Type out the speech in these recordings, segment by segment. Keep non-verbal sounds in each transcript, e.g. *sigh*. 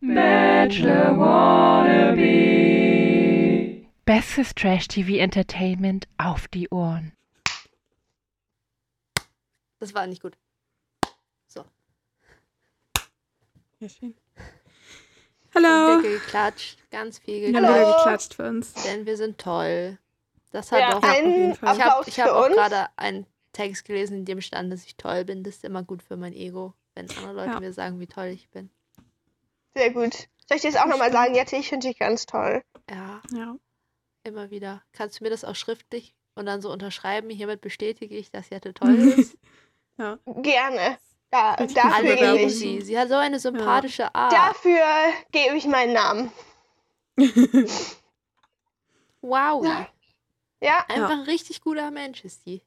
Bachelor Wannabe. Bestes Trash-TV-Entertainment auf die Ohren. Das war nicht gut. Ja, schön. Hallo. geklatscht. Ganz viel geklatscht. wieder geklatscht für uns. Denn wir sind toll. Das hat Ja, doch. auf jeden ein Fall. Ich habe hab auch gerade einen Text gelesen, in dem stand, dass ich toll bin. Das ist immer gut für mein Ego, wenn andere Leute Ja. mir sagen, wie toll ich bin. Sehr gut. Soll ich dir das auch nochmal sagen, Jette? Ich finde dich ganz toll. Ja, Ja. immer wieder. Kannst du mir das auch schriftlich und dann so unterschreiben? Hiermit bestätige ich, dass Jette toll ist. *laughs* Gerne. Da, Richtig dafür gebe ich, sie. Sie hat so eine sympathische Art. dafür gebe ich meinen Namen. *laughs* Wow. Ja, Einfach ein richtig guter Mensch ist die.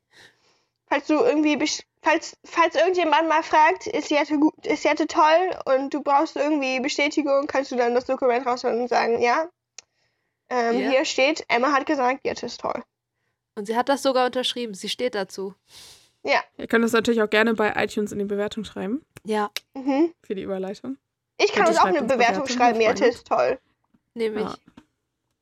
falls du irgendwie, besch- falls, falls irgendjemand mal fragt, ist Jette, gut, ist Jette toll und du brauchst irgendwie Bestätigung, kannst du dann das Dokument rausholen und sagen, ja, ähm, Ja. hier steht, Emma hat gesagt, Jette ist toll. Und sie hat das sogar unterschrieben. Sie steht dazu. Ihr könnt das natürlich auch gerne bei iTunes in die Bewertung schreiben. Ja, Mhm. Für die Überleitung. Ich kann uns auch eine Bewertung Bewertungen, schreiben, Jette ist toll. nehme ich. Ja.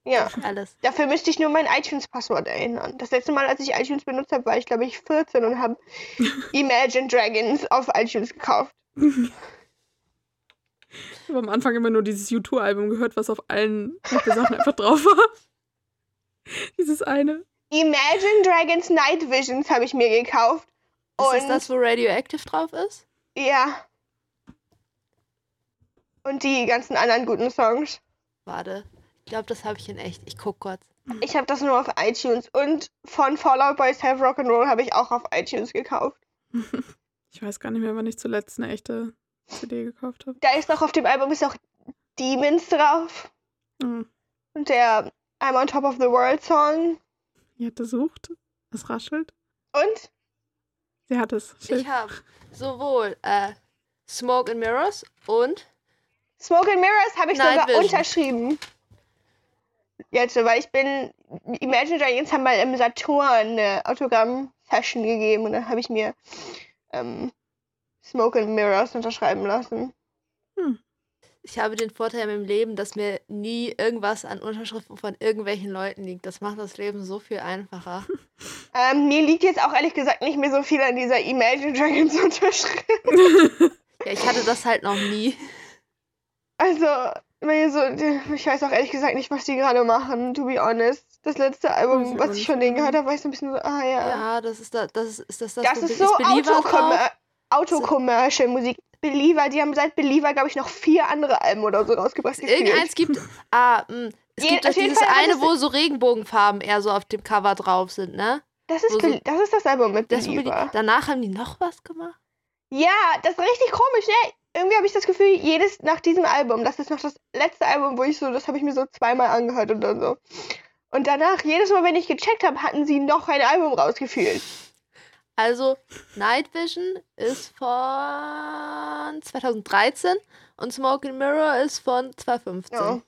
Ja. Alles. Dafür müsste ich nur mein iTunes-Passwort erinnern. Das letzte Mal, als ich iTunes benutzt habe, war ich, glaube ich, 14 und habe *laughs* Imagine Dragons auf iTunes gekauft. Ich habe am Anfang immer nur dieses U2-Album gehört, was auf allen Sachen einfach drauf war. *laughs* Dieses eine. Imagine Dragons Night Visions habe ich mir gekauft. Ist Und das das, wo Radioactive drauf ist? ja. Und die ganzen anderen guten Songs. Warte. Ich glaube, das habe ich in echt. Ich guck kurz. Ich habe das nur auf iTunes. Und von Fallout Boys Have Rock'n'Roll habe ich auch auf iTunes gekauft. *laughs* Ich weiß gar nicht mehr, wann ich zuletzt eine echte CD gekauft habe. Da ist auch auf dem Album ist auch Demons drauf. Hm. Und der I'm on top of the world Song. Die hat sucht. Es raschelt. Und Sie hat es. Schön. Ich habe sowohl äh, Smoke and Mirrors und Smoke and Mirrors habe ich Night sogar Vision. unterschrieben. Jetzt, weil ich bin. Imagine Dragons haben mal im Saturn eine Autogramm-Session gegeben und dann habe ich mir ähm, Smoke and Mirrors unterschreiben lassen. ich habe den Vorteil in meinem Leben, dass mir nie irgendwas an Unterschriften von irgendwelchen Leuten liegt. Das macht das Leben so viel einfacher. *laughs* Ähm, mir liegt jetzt auch ehrlich gesagt nicht mehr so viel an dieser Imagine Dragons *laughs* Unterschrift. Ja, ich hatte das halt noch nie. Also, so, ich weiß auch ehrlich gesagt nicht, was die gerade machen, to be honest. Das letzte Album, was auch ich von denen gehört habe, war ich so ein bisschen so, ah ja. Ja, das ist da, das ist, das das, Das ist so? Autocommercial Musik. Believer, die haben seit Believer, glaube ich, noch vier andere Alben oder so rausgebracht. Irgendeins gibt. Ah, mh, es Je- gibt jeden dieses Fall, eine, wo so Regenbogenfarben eher so auf dem Cover drauf sind, ne? Das ist, so- das ist das Album mit Believer. danach haben die noch was gemacht? Ja, das ist richtig komisch, ne? Irgendwie habe ich das Gefühl, jedes nach diesem Album, das ist noch das letzte Album, wo ich so, das habe ich mir so zweimal angehört oder so. Und danach, jedes Mal, wenn ich gecheckt habe, hatten sie noch ein Album rausgefühlt. Also, Night Vision ist von 2013 und Smoke and Mirror ist von 2015. Ja.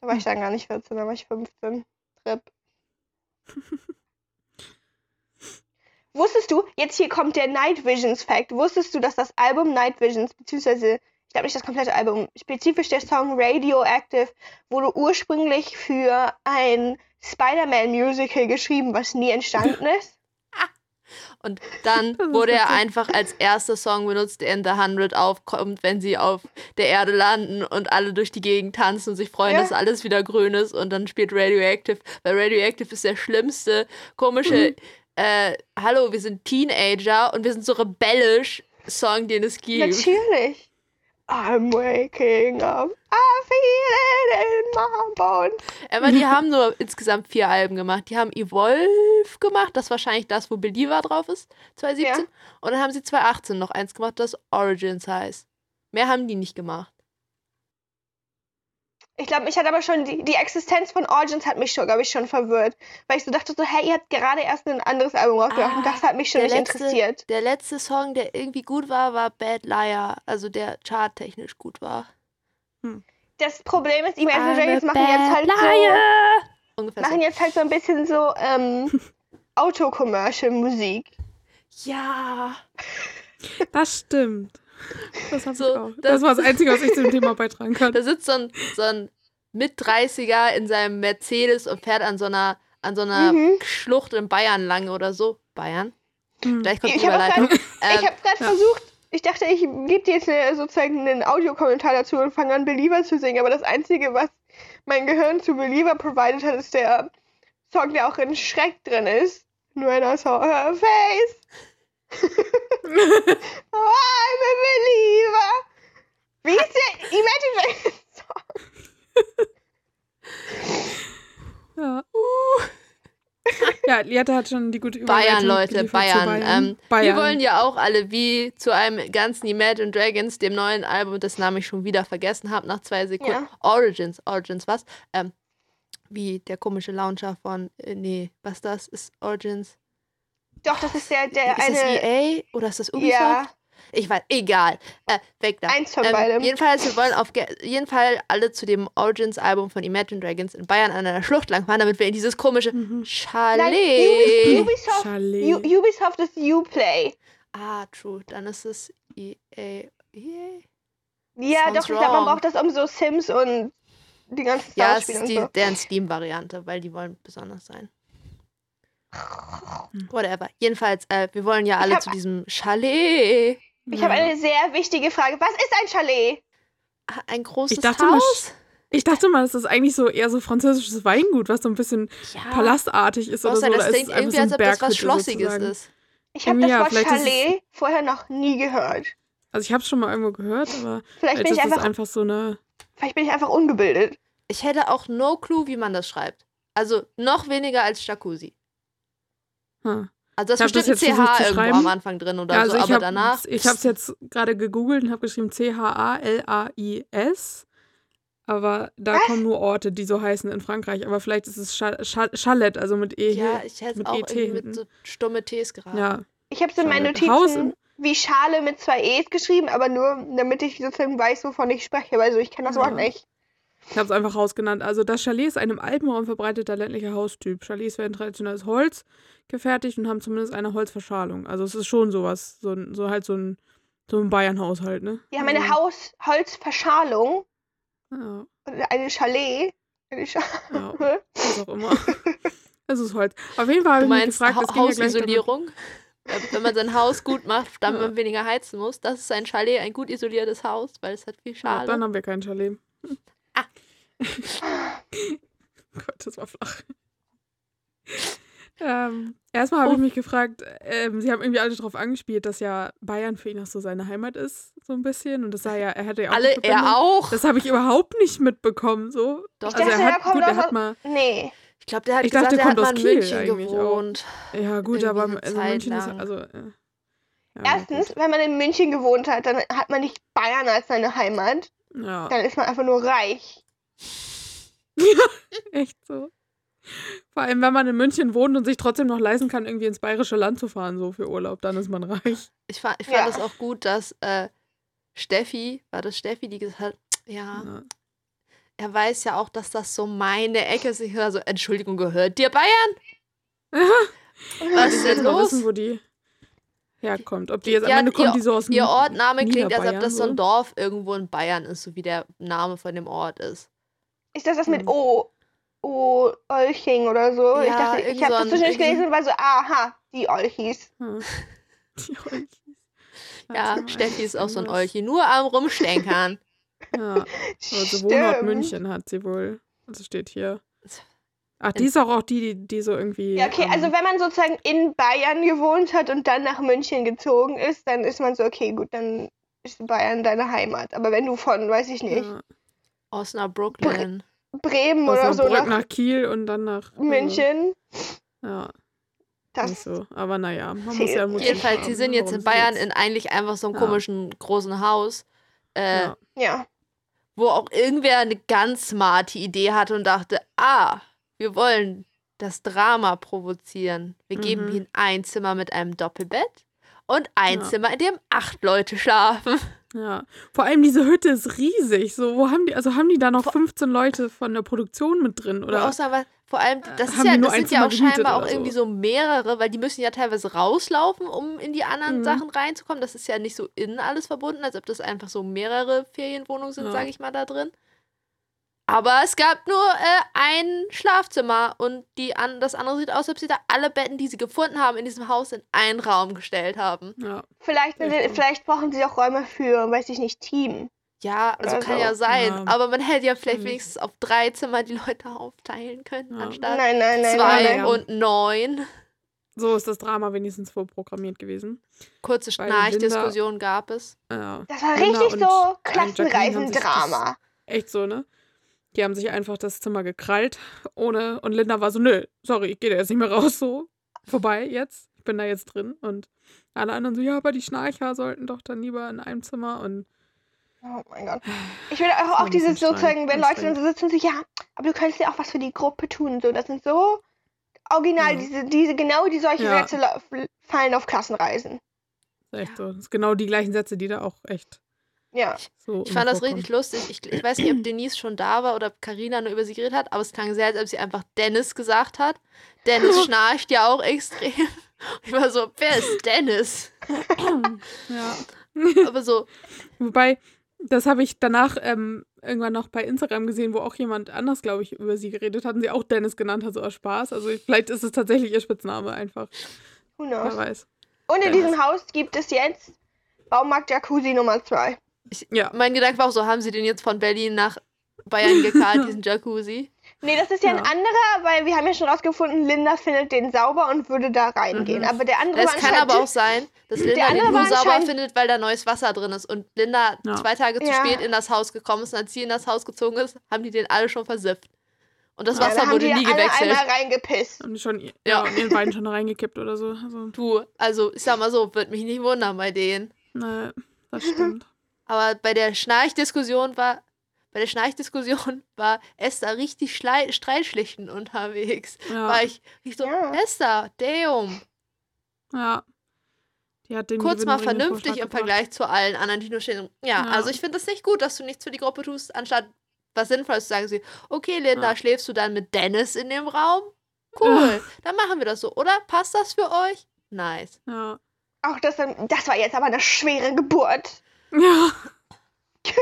Da war ich dann gar nicht 14, da war ich 15. Trip. *laughs* Wusstest du, jetzt hier kommt der Night Visions Fact, wusstest du, dass das Album Night Visions, beziehungsweise, ich glaube nicht das komplette Album, spezifisch der Song Radioactive, wurde ursprünglich für ein Spider-Man-Musical geschrieben, was nie entstanden *laughs* ist? Und dann *laughs* wurde er einfach als erster Song benutzt, der in The Hundred aufkommt, wenn sie auf der Erde landen und alle durch die Gegend tanzen und sich freuen, Ja. dass alles wieder grün ist. Und dann spielt Radioactive, weil Radioactive ist der schlimmste, komische, äh, hallo, wir sind Teenager und wir sind so rebellisch Song, den es gibt. Natürlich. I'm waking up, I feel it in my bones. Aber die haben nur insgesamt vier Alben gemacht. Die haben Evolve gemacht, das ist wahrscheinlich das, wo Believer drauf ist, 2017. Ja. Und dann haben sie 2018 noch eins gemacht, das Origins heißt. Mehr haben die nicht gemacht. Ich glaube, mich hat aber schon die, die Existenz von Origins hat mich schon, glaube ich, schon verwirrt. Weil ich so dachte so, hey, ihr habt gerade erst ein anderes Album rausgebracht und Ah, das hat mich schon nicht letzte- interessiert. Der letzte Song, der irgendwie gut war, war Bad Liar, also der charttechnisch gut war. Das Problem ist, Imagine I'm Dragons machen jetzt halt liar. Ungefähr so, machen jetzt halt so ein bisschen so ähm, *laughs* Autocommercial-Musik. so. Ja. Das stimmt. Das, hab So, ich auch. das- das war das Einzige, was ich zu dem Thema *laughs* beitragen kann. Da sitzt so ein, so ein Mit-30er in seinem Mercedes und fährt an so einer, an so einer Mhm. Schlucht in Bayern lang oder so. Bayern? Hm. Gleich kommt die Ich habe grad- Ähm, ich habe gerade ja. versucht, ich dachte, ich gebe dir jetzt eine, sozusagen einen Audiokommentar dazu und fange an, Believer zu singen, aber das Einzige, was mein Gehirn zu Believer provided hat, ist der Song, der auch in Schreck drin ist. When I saw her face. *laughs* oh, I'm a believer. Wie ist der Imagine *laughs* Dragons Song? Ja. ja, Liette hat schon die gute Bayern, Überleitung Leute, geliefert zu Bayern. Bayern. Ähm, Bayern. Wir wollen ja auch alle wie zu einem ganzen Imagine Dragons, dem neuen Album, das Name ich schon wieder vergessen habe, nach zwei Sekunden. Ja. Origins, Origins, was? Ähm, wie der komische Launcher von, äh, nee, was das ist Origins? Doch, das ist der, der ist das eine. EA oder ist das Ubisoft? Ja, Ich weiß, egal. Äh, weg da. eins von Ähm, beidem. jedenfalls, wir wollen auf jeden Fall alle zu dem Origins-Album von Imagine Dragons in Bayern an einer Schlucht langfahren, damit wir in dieses komische Mhm. Nein, Chalet. Ubi- Ubisoft, Chalet. U Ubisoft ist Uplay. ah, true. Dann ist es E EA. EA? Ja, Sounds doch, ich glaube, man braucht das um so Sims und die ganzen Ja, Star es Spiele ist die, so. deren Steam-Variante, weil die wollen besonders sein. Whatever. Jedenfalls, äh, wir wollen ja alle hab- zu diesem Chalet. Ich Ja. habe eine sehr wichtige Frage. Was ist ein Chalet? Ah, Ein großes Ich dachte mal, Haus. Ich dachte mal, das ist eigentlich so eher so französisches Weingut, was so ein bisschen Ja. palastartig ist oder Außer so. das Da ist klingt einfach irgendwie, so ein als ob das was Schlossiges sozusagen. ist. Ich habe das Ja, Wort es- Chalet vorher noch nie gehört. Also ich habe es schon mal irgendwo gehört, aber Vielleicht bin ist ich es einfach, einfach so eine... vielleicht bin ich einfach ungebildet. Ich hätte auch no clue, wie man das schreibt. Also noch weniger als Jacuzzi. Hm. Also das hab ist bestimmt das jetzt ein CH zu irgendwo schreiben. am Anfang drin oder Ja, also so, ich aber habe danach. ich habe es jetzt gerade gegoogelt und habe geschrieben C-H-A-L-A-I-S. Aber da Was? kommen nur Orte, die so heißen in Frankreich. Aber vielleicht ist es Cha- Cha- Chalet, also mit E Ja, hier. ich hätte es mit auch hinten. mit so stumme Ts geraten. Ja, Ich habe es in meinen Notizen im- wie Schale mit zwei E's geschrieben, aber nur damit ich sozusagen weiß, wovon ich spreche. Also ich kenne das Ja. Wort nicht. Ich habe es einfach Haus genannt. Also das Chalet ist ein im Alpenraum verbreiteter ländlicher Haustyp. Chalets werden traditionell aus Holz gefertigt und haben zumindest eine Holzverschalung. Also es ist schon sowas, so, ein- so halt so ein, so ein Bayernhaushalt, ne? Die haben eine Haus Holzverschalung Ja, eine Chalet. Eine Schale. ja, *laughs* was auch immer. Es ist Holz. Auf jeden Fall habe ich mich gefragt, ha das ging ja gleich damit- Hausisolierung? Wenn man sein Haus gut macht, damit Ja. man weniger heizen muss. Das ist ein Chalet, ein gut isoliertes Haus, weil es hat viel Ja, Schale. dann haben wir kein Chalet. *laughs* Gott, das war flach. ähm, erstmal habe ich Oh. mich gefragt, ähm, sie haben irgendwie alle darauf angespielt, dass ja Bayern für ihn auch so seine Heimat ist, so ein bisschen. Und das sei ja, er hätte ja auch. Alle, er auch. Das habe ich überhaupt nicht mitbekommen, so. Doch, Ich Also er hat, gut, er hat mal, Nee. Ich glaube, der hat Ich gesagt, dachte, er er hat kommt aus in Kiel München eigentlich auch. gewohnt. ja gut, aber also München ist, lang. also, äh, ja, Erstens, gut. wenn man in München gewohnt hat, dann hat man nicht Bayern als seine Heimat. Ja, Dann ist man einfach nur reich. *laughs* echt so. Vor allem, wenn man in München wohnt und sich trotzdem noch leisten kann, irgendwie ins bayerische Land zu fahren, so für Urlaub, dann ist man reich. Ich fand, ich fand Ja. es auch gut, dass äh, Steffi, war das Steffi, die gesagt hat, ja, Ja. er weiß ja auch, dass das so meine Ecke ist. Ich war so, Entschuldigung, gehört dir Bayern? *laughs* Was Ich ist denn los? wissen, wo die herkommt. Ob die jetzt Ja, am Ende kommt ihr- die so aus Ihr N- Ortname klingt, als ob das so ein. Dorf irgendwo in Bayern ist, so wie der Name von dem Ort ist. Ist das das mit Hm. O? O Olching oder so? ich Ja, dachte, ich habe so das zwischendurch gelesen und war so, aha, die Olchis. Ja. *laughs* Die Olchis. Ja, Steffi ist auch so ein. Olchi, nur am Rumstenkern. *laughs* Ja, also Wohnort München hat sie wohl. Also steht hier. Ach, die ist auch, auch die, die, die so irgendwie. Ja, okay, ähm, also wenn man sozusagen in Bayern gewohnt hat und dann nach München gezogen ist, dann ist man so, okay, gut, dann ist Bayern deine Heimat. Aber wenn du von, weiß ich nicht, ja, Osnabrücken. Bremen aus oder so Osnabrück nach nach Kiel und dann nach. also, München, Ja, das nicht so. Aber naja, man muss ja. Mut Jedenfalls, haben, sie sind jetzt warum in Bayern jetzt- in eigentlich einfach so einem Ja. komischen großen Haus, äh, Ja. ja. wo auch irgendwer eine ganz smarte Idee hatte und dachte, ah, wir wollen das Drama provozieren. Wir geben Mhm. ihnen ein Zimmer mit einem Doppelbett und ein Ja. Zimmer, in dem acht Leute schlafen. Ja. Vor allem diese Hütte ist riesig. So, wo haben die, also haben die da noch 15 Leute von der Produktion mit drin? Oder sagen, weil vor allem, das, ist ja, das sind ja auch scheinbar auch so? irgendwie so mehrere, weil die müssen ja teilweise rauslaufen, um in die anderen Mhm. Sachen reinzukommen. Das ist ja nicht so innen alles verbunden, als ob das einfach so mehrere Ferienwohnungen sind, Ja. sage ich mal, da drin. Aber es gab nur äh, ein Schlafzimmer und die an, das andere sieht aus, als ob sie da alle Betten, die sie gefunden haben, in diesem Haus in einen Raum gestellt haben. ja. Vielleicht, so. vielleicht brauchen sie auch Räume für, weiß ich nicht, Team. Ja, also Oder kann so. ja sein. Ja. Aber man hätte ja vielleicht Mhm. wenigstens auf drei Zimmer die Leute aufteilen können, Ja. anstatt Nein, nein, nein, zwei und neun. So ist das Drama wenigstens vorprogrammiert gewesen. Kurze Schnarchdiskussion gab es. Ja. Das war Linda richtig so Klassenreisendrama. Echt so, ne? Die haben sich einfach das Zimmer gekrallt, ohne. Und Linda war so, nö, sorry, ich gehe da jetzt nicht mehr raus, so. Vorbei jetzt. Ich bin da jetzt drin. Und alle anderen so, ja, aber die Schnarcher sollten doch dann lieber in einem Zimmer. Und Oh mein Gott. Ich würde war auch, auch dieses sozusagen, wenn Leute dann so sitzen und so, ja, aber du könntest ja auch was für die Gruppe tun. So, das sind so original, Ja. diese, diese, genau die solche Ja. Sätze fallen auf Klassenreisen. ist echt so. Das ist genau die gleichen Sätze, die da auch echt Ja. so. Ich fand das richtig lustig. Ich, ich weiß nicht, ob Denise schon da war oder ob Carina nur über sie geredet hat, aber es klang sehr, als ob sie einfach Dennis gesagt hat. Dennis *laughs* schnarcht ja auch extrem. *laughs* Ich war so, wer ist Dennis? Ja. Aber so, Wobei, das habe ich danach ähm, irgendwann noch bei Instagram gesehen, wo auch jemand anders, glaube ich, über sie geredet hat und sie auch Dennis genannt hat, so aus Spaß. Also vielleicht ist es tatsächlich ihr Spitzname einfach. Who Wer knows? weiß. Und in Wer diesem. Haus gibt es jetzt Baumarkt Jacuzzi Nummer 2. Ja. mein Gedanke war auch so, haben sie den jetzt von Berlin nach Bayern gekarrt, *laughs* diesen Jacuzzi? Nee, das ist ja, ein Ja. anderer, weil wir haben ja schon rausgefunden, Linda findet den sauber und würde da reingehen. Mhm. Aber der andere Es kann aber auch sein, dass Der Linda den nur sauber findet, weil da neues Wasser drin ist. Und Linda Ja. zwei Tage zu Ja. spät in das Haus gekommen ist und als sie in das Haus gezogen ist, haben die den alle schon versifft. Und das Ja, Ja, Wasser haben wurde die nie alle gewechselt. einmal reingepisst. Haben die schon, ja, Ja. und ihren Wein schon reingekippt oder so. Also, Du, also ich sag mal so, wird mich nicht wundern bei denen. ne, das stimmt. Aber bei der Schnarchdiskussion war, bei der Schnarchdiskussion *laughs* war Esther richtig streitschlichten unterwegs. Ja. War ich, ich so, Ja. Esther, damn. ja. Die hat den Kurz mal vernünftig im gebracht. Vergleich zu allen anderen, die nur stehen. Ja, Ja. also ich finde es nicht gut, dass du nichts für die Gruppe tust, anstatt was Sinnvolles zu sagen. Sie, okay, Linda, Ja. schläfst du dann mit Dennis in dem Raum? Cool, *laughs* dann machen wir das so, oder? Passt das für euch? Nice. Ja. Auch das, das war jetzt aber eine schwere Geburt. Ja. *laughs*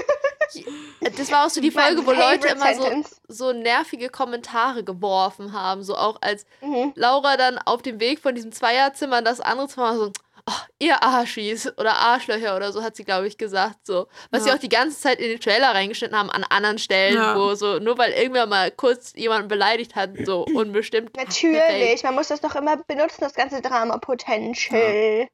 Das war auch so die Folge, wo Leute immer so, so nervige Kommentare geworfen haben. So auch als Mhm. Laura dann auf dem Weg von diesem Zweierzimmer in das andere Zimmer so, oh, ihr Arschis oder Arschlöcher oder so, hat sie, glaube ich, gesagt. So. Was sie Ja. auch die ganze Zeit in den Trailer reingeschnitten haben an anderen Stellen, Ja. wo so, nur weil irgendwer mal kurz jemanden beleidigt hat, so unbestimmt. Natürlich, man muss das doch immer benutzen, das ganze Drama-Potential.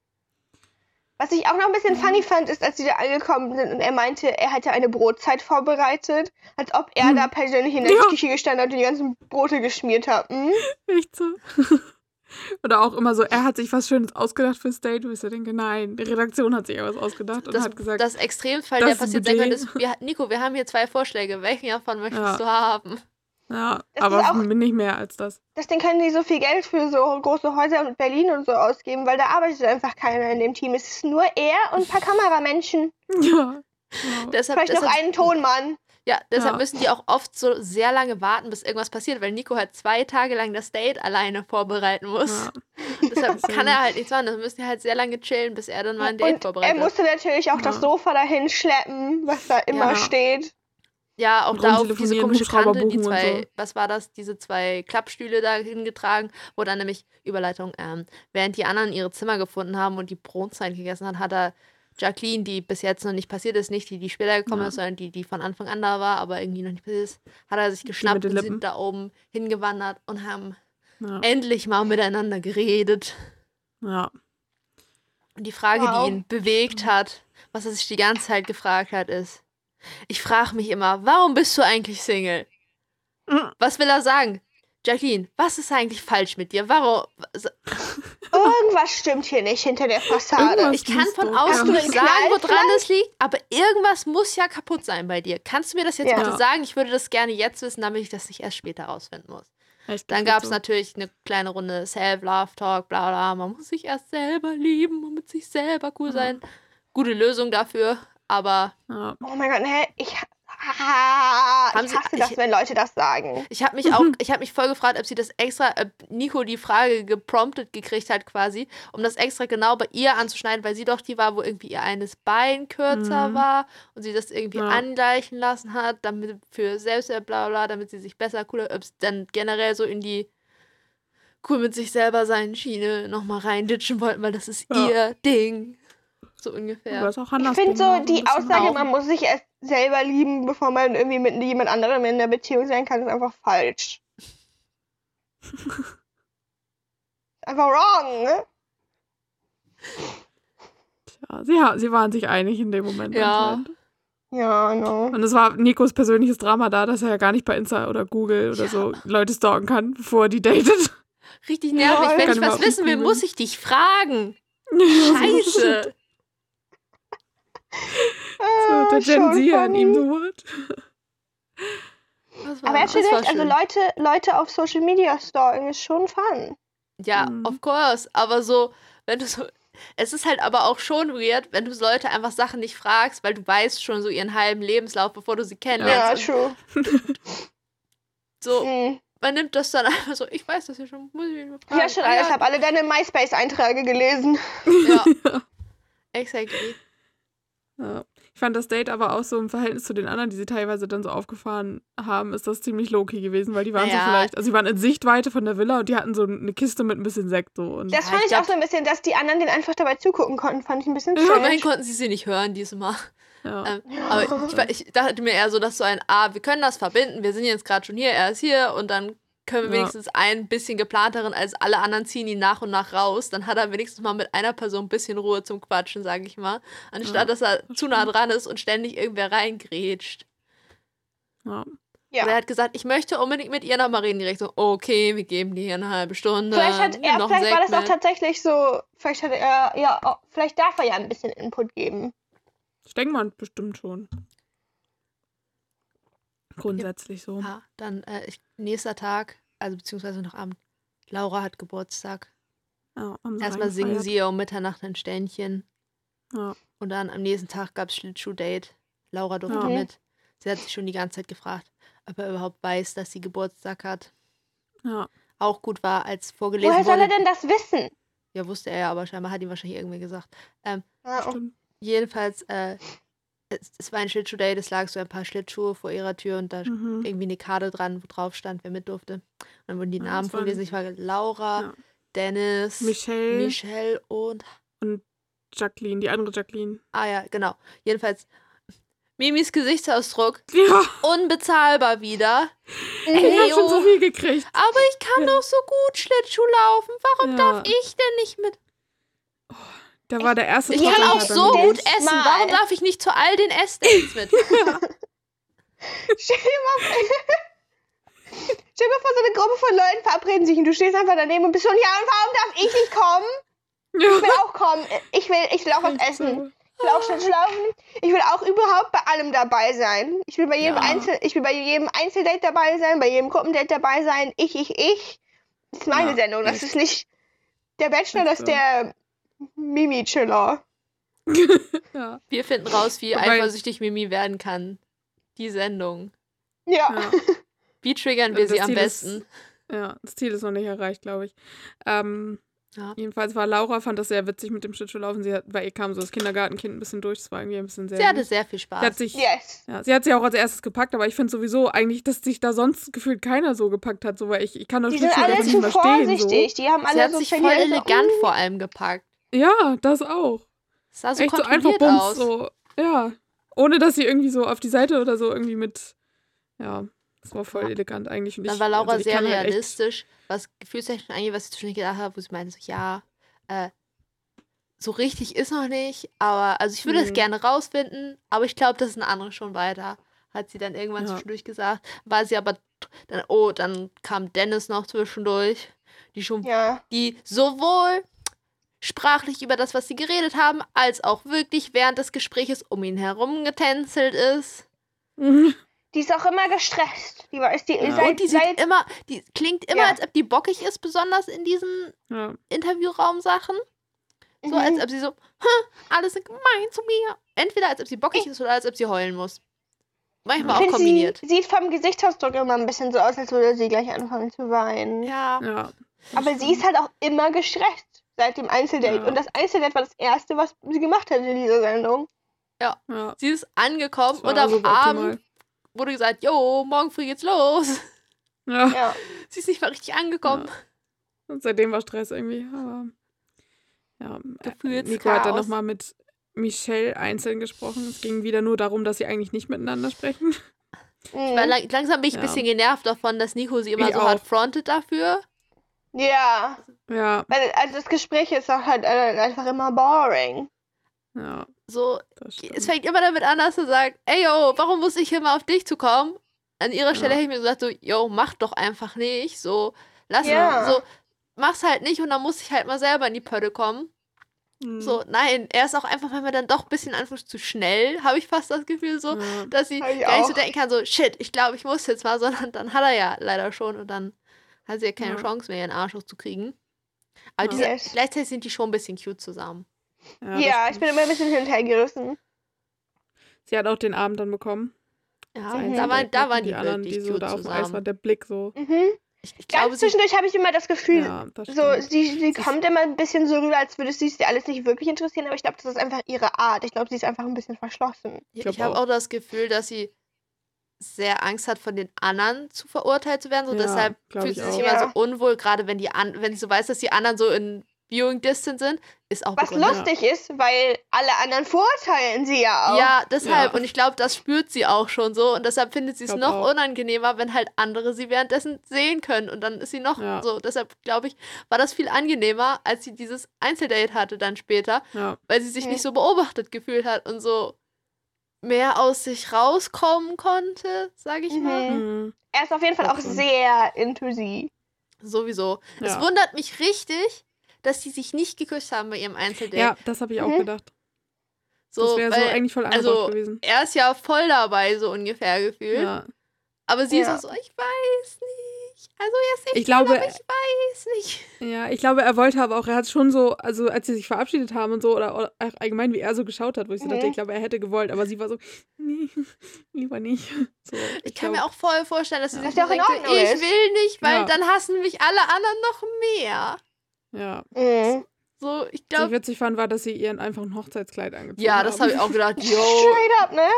Was ich auch noch ein bisschen funny fand, ist, als sie da angekommen sind und er meinte, er hätte eine Brotzeit vorbereitet, als ob er Hm. da persönlich in der Ja. Küche gestanden hat und die ganzen Brote geschmiert hat. Hm? Echt so. *laughs* Oder auch immer so, er hat sich was Schönes ausgedacht fürs Date, wo ich so denke, nein, die Redaktion hat sich ja was ausgedacht und Das, hat gesagt, das Extremfall, das der passiert sein könnte, ist, wir, Nico, wir haben hier zwei Vorschläge. Welchen davon möchtest Ja. du haben? Ja, Das aber auch- nicht mehr als das. Deswegen können die so viel Geld für so große Häuser in Berlin und so ausgeben, weil da arbeitet einfach keiner in dem Team. Es ist nur er und ein paar *laughs* Kameramenschen. Ja. Genau. Deshalb, Vielleicht noch deshalb, einen Tonmann. Ja, deshalb Ja. müssen die auch oft so sehr lange warten, bis irgendwas passiert, weil Nico halt zwei Tage lang das Date alleine vorbereiten muss. Ja. *laughs* Deshalb kann er halt nichts machen. Dann müssen die halt sehr lange chillen, bis er dann mal ein Date Und er vorbereitet. musste natürlich auch das Ja. Sofa dahin schleppen, was da immer Ja. steht. Ja, auch da auf diese komische Kante, die zwei, so. was war das, diese zwei Klappstühle da hingetragen, wo dann nämlich, Überleitung, ähm, während die anderen ihre Zimmer gefunden haben und die Brotzeit gegessen hat, hat er Jacqueline, die bis jetzt noch nicht passiert ist, nicht die, die später gekommen Ja. ist, sondern die, die von Anfang an da war, aber irgendwie noch nicht passiert ist, hat er sich geschnappt und Lippen. sind da oben hingewandert und haben Ja. endlich mal miteinander geredet. ja. Und die Frage, Wow. die ihn bewegt hat, was er sich die ganze Zeit gefragt hat, ist, ich frage mich immer, warum bist du eigentlich Single? Mhm. Was will er sagen? Jacqueline, was ist eigentlich falsch mit dir? Warum? Irgendwas stimmt hier nicht hinter der Fassade. Irgendwas- Ich kann von außen nicht sagen, woran es liegt, aber irgendwas muss ja kaputt sein bei dir. Kannst du mir das jetzt Ja. bitte sagen? Ich würde das gerne jetzt wissen, damit ich das nicht erst später rausfinden muss. Dann gab es so. natürlich eine kleine Runde Self-Love-Talk, bla bla. Man muss sich erst selber lieben und mit sich selber cool sein. Gute Lösung dafür. Aber Ja. Oh mein Gott, hä? Ich, ah, ich Sie- hasse das, ich- wenn Leute das sagen. ich habe mich auch, *laughs* ich habe mich voll gefragt, ob sie das extra, ob Nico die Frage gepromptet gekriegt hat quasi, um das extra genau bei ihr anzuschneiden, weil sie doch die war, wo irgendwie ihr eines Bein kürzer Mhm. war und sie das irgendwie Ja. angleichen lassen hat, damit für Selbstwert, bla bla, damit sie sich besser, cooler, ob es dann generell so in die cool mit sich selber sein Schiene nochmal reinditschen wollten, weil das ist Ja. ihr Ding. So ungefähr. Ich finde so die. Aussage, auch. man muss sich erst selber lieben, bevor man irgendwie mit jemand anderem in der Beziehung sein kann, ist einfach falsch. *laughs* einfach wrong. ne? Ja, sie, sie waren sich einig in dem Moment. Ja. anscheinend. Ja, no. Und es war Nikos persönliches Drama da, dass er ja gar nicht bei Insta oder Google oder Ja. so Leute stalken kann, bevor er die datet. Richtig nervig. Ja, Wenn ich was wissen will, muss ich dich fragen. *laughs* Scheiße. So, der Ah, Gen schon Z an ihm so what? Aber er hat recht, also. Leute, Leute auf Social Media stalken ist schon fun. Ja, Mhm. of course. Aber so, wenn du so. Es ist halt aber auch schon weird, wenn du Leute einfach Sachen nicht fragst, weil du weißt schon so ihren halben Lebenslauf, bevor du sie Ja, kennenlernst. und true. *laughs* so, Mhm. man nimmt das dann *laughs* einfach so, ich weiß das ja schon, muss ich fragen. Ja, schon, Ah, ich habe alle deine MySpace-Einträge gelesen. ja. *laughs* Exactly. Ja. Ich fand das Date aber auch so im Verhältnis zu den anderen, die sie teilweise dann so aufgefahren haben, ist das ziemlich low-key gewesen, weil die waren Naja. so vielleicht, also sie waren in Sichtweite von der Villa und die hatten so eine Kiste mit ein bisschen Sekt so. Und Das Ja, fand ich ich, auch so ein bisschen, dass die anderen den einfach dabei zugucken konnten, fand ich ein bisschen Immerhin strange. konnten sie sie nicht hören diesmal. ja. Ähm, aber ich, ich dachte mir eher so, dass so ein, ah, wir können das verbinden, wir sind jetzt gerade schon hier, er ist hier und dann können wir Ja. wenigstens ein bisschen geplanteren, als alle anderen ziehen ihn nach und nach raus. Dann hat er wenigstens mal mit einer Person ein bisschen Ruhe zum Quatschen, sage ich mal. Anstatt, Ja, dass er das zu nah dran ist und ständig irgendwer reingrätscht. ja. Ja. Oder er hat gesagt, ich möchte unbedingt mit ihr nochmal reden. Direkt so, okay, wir geben dir eine halbe Stunde. Vielleicht, hat er, noch vielleicht war das auch tatsächlich so, vielleicht hat er, ja, vielleicht darf er ja ein bisschen Input geben. Ich denke mal bestimmt schon. Grundsätzlich so. Ja, dann äh, ich, nächster Tag, also beziehungsweise noch Abend. Laura hat Geburtstag. Ja, Erstmal singen sie ja um Mitternacht ein Ständchen. Ja. Und dann am nächsten Tag gab es Schlittschuh-Date. Laura durfte Ja. mit. Sie hat sich schon die ganze Zeit gefragt, ob er überhaupt weiß, dass sie Geburtstag hat. Ja. Auch gut war, als vorgelesen Woher soll wurde. er denn das wissen? Ja, wusste er ja, aber scheinbar hat ihm wahrscheinlich irgendwer gesagt. Ähm, Ja, oh. Stimmt. jedenfalls, äh, es, es war ein Schlittschuh-Date, es lag so ein paar Schlittschuhe vor ihrer Tür und da Mhm. irgendwie eine Karte dran, wo drauf stand, wer mit durfte. Und dann wurden die Ja, Namen das vorgelesen. Ich war Laura, Ja. Dennis, Michelle Michelle und und Jacqueline, die andere Jacqueline. Ah ja, genau. Jedenfalls Mimis Gesichtsausdruck *laughs* Ja, unbezahlbar wieder. *laughs* ich Ey, hab schon oh, so viel gekriegt. aber ich kann doch so gut Schlittschuh laufen. Warum Ja. darf ich denn nicht mit? Da war der erste Ich Tag kann auch halt so gut essen. Mal. Warum darf ich nicht zu all den Essdates mit? *laughs* Stell dir mal *laughs* Stell dir mal vor, so eine Gruppe von Leuten verabreden sich und du stehst einfach daneben und bist schon, ja, und warum darf ich nicht kommen? Ich Ja. will auch kommen. Ich will, ich will auch was so. essen. Ich will auch Schlittschuh laufen. Ich will auch überhaupt bei allem dabei sein. Ich will bei jedem Ja. Einzel, ich will bei jedem Einzeldate dabei sein, bei jedem Gruppendate dabei sein. Ich, ich, ich. Das ist meine Ja, Sendung. Das echt. ist nicht der Bachelor, das ist so. der Mimi-Chiller. *laughs* Ja. Wir finden raus, wie Wobei- eifersüchtig Mimi werden kann. Die Sendung. Ja. Ja. *laughs* Wie triggern wir Das sie am Ziel ist- besten? ja, das Ziel ist noch nicht erreicht, glaube ich. Ähm, Ja. Jedenfalls war Laura, fand das sehr witzig mit dem Schlittschuhlaufen. Sie hat, weil ihr kam so das Kindergartenkind ein bisschen durch. Das war irgendwie ein bisschen sehr. Sie hatte sehr viel Sie hat Spaß. sich, Yes. ja, sie hat sie auch als erstes gepackt, aber ich finde sowieso eigentlich, dass sich da sonst gefühlt keiner so gepackt hat, so weil ich, ich kann das Die sind Schlittschuh alle einfach zu nicht verstehen. vorsichtig. Die haben Sie alle hat so sich voll elegant Mm. vor allem gepackt. Ja, das auch. Es sah so Echt so einfach bums, aus. so. Ja. Ohne dass sie irgendwie so auf die Seite oder so irgendwie mit. Ja, das war voll Ja. elegant eigentlich. Und Dann ich, war Laura also sehr halt realistisch, was gefühlstechnisch angeht, was ich zwischendurch gedacht habe, wo sie meinte, so, ja, äh, so richtig ist noch nicht, aber, also ich würde es Mhm. gerne rausfinden, aber ich glaube, das ist ein anderes schon weiter, hat sie dann irgendwann Ja. zwischendurch gesagt. War sie aber, dann, oh, dann kam Dennis noch zwischendurch, die schon, Ja. die sowohl sprachlich über das, was sie geredet haben, als auch wirklich während des Gespräches um ihn herum getänzelt ist. Mhm. Die ist auch immer gestresst. Die weiß, die Ja. seit, Und die sieht seit immer, die klingt immer, Ja. als ob die bockig ist, besonders in diesen Ja. Interviewraumsachen. So Mhm. als ob sie so, "Hm, alle sind gemein zu mir. entweder als ob sie bockig ist oder als ob sie heulen muss. Manchmal Ich auch kombiniert. sie sieht vom Gesichtsausdruck immer ein bisschen so aus, als würde sie gleich anfangen zu weinen. Ja. Ja. Aber sie ist halt auch immer gestresst seit dem Einzeldate. Ja. Und das Einzeldate war das erste, was sie gemacht hat in dieser Sendung. ja. Sie ist angekommen war und am. Abend wurde gesagt, jo, morgen früh geht's los. Ja. Ja. Sie ist nicht mal richtig angekommen. Und seitdem war Stress irgendwie. Aber ja, äh, Gefühls Nico hat dann Chaos. nochmal mit Michelle einzeln gesprochen. Es ging wieder nur darum, dass sie eigentlich nicht miteinander sprechen. Mhm. Weil lang, langsam bin ich ein Ja. bisschen genervt davon, dass Nico sie immer Ich so auch. hart frontet dafür. Ja. Ja, Weil, also das Gespräch ist auch halt äh, einfach immer boring. ja, So, das es fängt immer damit an, dass er sagt, ey yo, warum muss ich hier mal auf dich zu kommen? An ihrer Stelle Ja. hätte ich mir gesagt, so, yo, mach doch einfach nicht. So, lass Ja. mal, so, mach's halt nicht und dann muss ich halt mal selber in die Pötte kommen. Mhm. So, nein, er ist auch einfach manchmal dann doch ein bisschen einfach zu schnell, habe ich fast das Gefühl so, Ja. dass sie gar nicht so denken kann, so, shit, ich glaube, ich muss jetzt mal, *laughs* sondern dann hat er ja leider schon und dann hat sie ja keine Ja. Chance mehr, ihren Arsch hochzukriegen. Aber diese, Yes. gleichzeitig sind die schon ein bisschen cute zusammen. Ja, Ja, ich bin immer ein bisschen hin und her gerissen. Sie hat auch den Abend dann bekommen. Ja, Mhm. da, waren, da waren die, die anderen, die so cute da auf dem Eis waren. Der Blick so. Mhm. Ich, ich glaube, Ganz zwischendurch habe ich immer das Gefühl, Ja, das so, sie, sie kommt immer ein bisschen so rüber, als würde sie sie alles nicht wirklich interessieren, aber ich glaube, das ist einfach ihre Art. Ich glaube, sie ist einfach ein bisschen verschlossen. ich, ich habe auch. auch das Gefühl, dass sie sehr Angst hat, von den anderen zu verurteilt zu werden. So Ja, deshalb fühlt sie sich auch. immer Ja. so unwohl, gerade wenn die an, wenn sie so weiß, dass die anderen so in Viewing Distance sind, ist auch Was begründet. lustig ist, weil alle anderen verurteilen sie ja auch. Ja, deshalb. Ja. Und ich glaube, das spürt sie auch schon so. Und deshalb findet sie es noch auch. unangenehmer, wenn halt andere sie währenddessen sehen können. Und dann ist sie noch Ja. so. Deshalb, glaube ich, war das viel angenehmer, als sie dieses Einzeldate hatte dann später, Ja, weil sie sich Mhm. nicht so beobachtet gefühlt hat und so mehr aus sich rauskommen konnte, sage ich mal. Mhm. mhm. Er ist auf jeden Fall auch sehr into sie. Sowieso. Es Ja. wundert mich richtig, dass sie sich nicht geküsst haben bei ihrem Einzeldate. ja, das habe ich auch Mhm. gedacht. so, das wäre so eigentlich voll also, gewesen. er ist ja voll dabei, so ungefähr gefühlt. Ja. Aber sie Ja. ist auch so, ich weiß nicht. Also jetzt nicht, Ich glaube, aber ich weiß nicht. Ja, ich glaube, er wollte aber auch, er hat schon so, also als sie sich verabschiedet haben und so, oder, oder auch allgemein, wie er so geschaut hat, wo ich so Mhm. dachte, ich glaube, er hätte gewollt, aber sie war so, *laughs* nee, lieber nicht. So, Ich kann mir glaub- auch voll vorstellen, dass sie Ja. sich ja auch denkt, ich ist. will nicht, weil Ja. dann hassen mich alle anderen noch mehr. Ja. Mhm. So, ich Was ich glaube, witzig fand, war, dass sie ihren einfach ein Hochzeitskleid angezogen ja, haben. das habe ich auch gedacht. *laughs* Yo, Straight up, ne?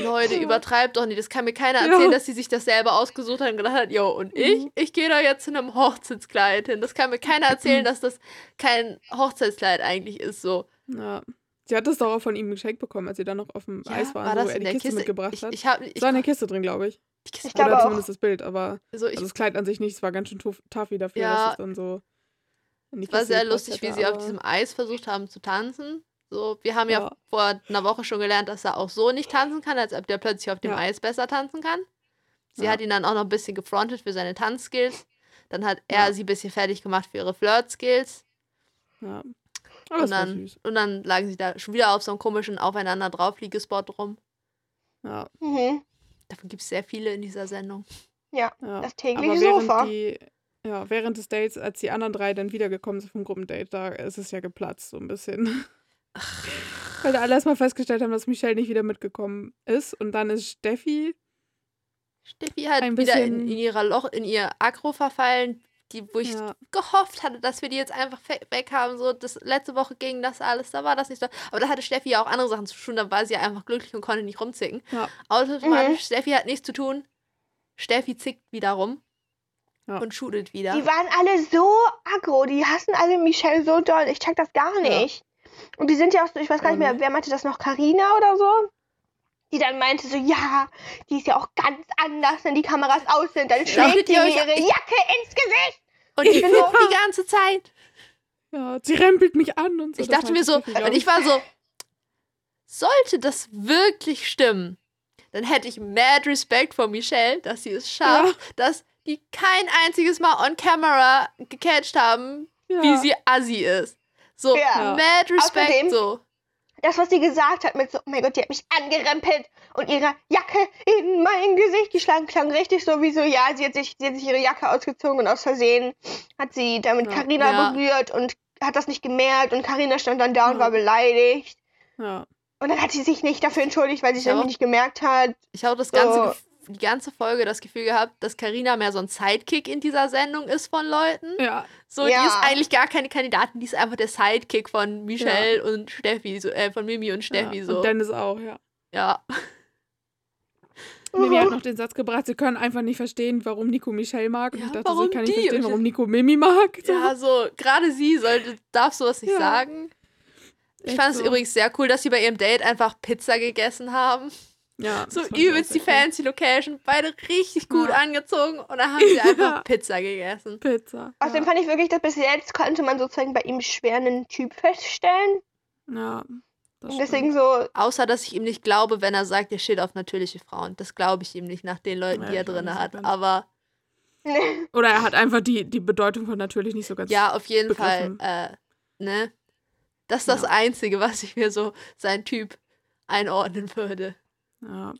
Leute, übertreibt doch nicht. Das kann mir keiner Ja. erzählen, dass sie sich das selber ausgesucht hat und gedacht hat, yo, und ich, Mhm. ich gehe da jetzt in einem Hochzeitskleid hin. Das kann mir keiner erzählen, *laughs* dass das kein Hochzeitskleid eigentlich ist. So, Ja. Sie hat das doch auch von ihm geschenkt bekommen, als sie dann noch auf dem Eis waren, war wo das er in die der Kiste, Kiste? mitgebracht ich, hat. ich habe, Es ich, war in der Kiste drin, glaube ich. die Kiste, Ich glaube Oder auch. zumindest das Bild, aber so, ich also das Kleid an sich nicht, es war ganz schön toughy dafür, Ja. dass es dann so Es war sehr lustig, wie hätte, sie auf diesem Eis versucht haben zu tanzen. So, wir haben ja. Ja. vor einer Woche schon gelernt, dass er auch so nicht tanzen kann, als ob der plötzlich auf dem Ja. Eis besser tanzen kann. Sie Ja. hat ihn dann auch noch ein bisschen gefrontet für seine Tanzskills. Dann hat er Ja. sie ein bisschen fertig gemacht für ihre Flirt-Skills. Ja. Aber Und das dann, süß. und dann lagen sie da schon wieder auf so einem komischen aufeinander draufliegespot rum. Ja, Mhm. Davon gibt es sehr viele in dieser Sendung. ja. Das Aber tägliche während Sofa. die, ja, während des Dates, als die anderen drei dann wiedergekommen sind vom Gruppendate, da ist es ja geplatzt so ein bisschen. *laughs* Weil da alle erstmal festgestellt haben, dass Michelle nicht wieder mitgekommen ist. Und dann ist Steffi, Steffi hat Ein wieder in, in ihrer Loch, in ihr Agro verfallen, die, wo ich ja, gehofft hatte, dass wir die jetzt einfach weg haben. So, das letzte Woche ging das alles, da war das nicht so. Aber da hatte Steffi ja auch andere Sachen zu tun, da war sie ja einfach glücklich und konnte nicht rumzicken. Ja. Automatisch, Mhm. Steffi hat nichts zu tun. Steffi zickt wieder rum Ja. und shootet wieder. Die waren alle so aggro, die hassen alle Michelle so doll. Ich check das gar nicht. Und die sind ja auch so, ich weiß gar nicht mehr, Mhm. wer meinte das noch, Karina oder so? Die dann meinte so, ja, die ist ja auch ganz anders, wenn die Kameras aus sind. Dann schlägt sie ihr mir euch- ihre Jacke ins Gesicht. Und ich bin so- *laughs* die ganze Zeit. ja, sie rempelt mich an und so. Ich dachte mir so, und ich war so, sollte das wirklich stimmen, dann hätte ich mad Respekt vor Michelle, dass sie es schafft, dass die kein einziges Mal on camera gecatcht haben, ja. wie sie assi ist. So, Ja. mad Respekt, Außerdem- so. Das, was sie gesagt hat mit so, oh mein Gott, die hat mich angerempelt und ihre Jacke in mein Gesicht. Die klang, richtig so wie so, ja, sie hat, sich, sie hat sich ihre Jacke ausgezogen und aus Versehen hat sie damit. Karina Ja. berührt und hat das nicht gemerkt und Karina stand dann da und war beleidigt. Ja. Und dann hat sie sich nicht dafür entschuldigt, weil sie es irgendwie nicht gemerkt hat. Ich habe das ganze, So. Die ganze Folge das Gefühl gehabt, dass Karina mehr so ein Sidekick in dieser Sendung ist von Leuten. Ja. So, Ja. die ist eigentlich gar keine Kandidatin, die ist einfach der Sidekick von Michelle und Steffi, so, äh, von Mimi und Steffi. ja. so. Und Dennis auch, ja. ja. Mimi hat noch den Satz gebracht, sie können einfach nicht verstehen, warum Nico Michelle mag. Und Ja, ich dachte, so, warum ich kann nicht verstehen, warum Nico Mimi mag. So. ja, so, gerade sie sollte, darf sowas nicht Ja. sagen. Ich Echt fand es so. übrigens sehr cool, dass sie bei ihrem Date einfach Pizza gegessen haben. Ja, So übelst die fancy Location, beide richtig gut Ja. angezogen und dann haben sie *laughs* einfach Ja. Pizza gegessen. Pizza. Außerdem fand ich wirklich, dass bis jetzt konnte man sozusagen bei ihm schwer einen Typ feststellen. Ja. das Und deswegen so, Außer, dass ich ihm nicht glaube, wenn er sagt, er steht auf natürliche Frauen. Das glaube ich ihm nicht nach den Leuten, Ja, die er drin hat. ganz. Aber *laughs* Oder er hat einfach die, die Bedeutung von natürlich nicht so ganz. ja, auf jeden begriffen. Fall. Äh, ne? Das ist das. Einzige, was ich mir so sein Typ einordnen würde. Ja.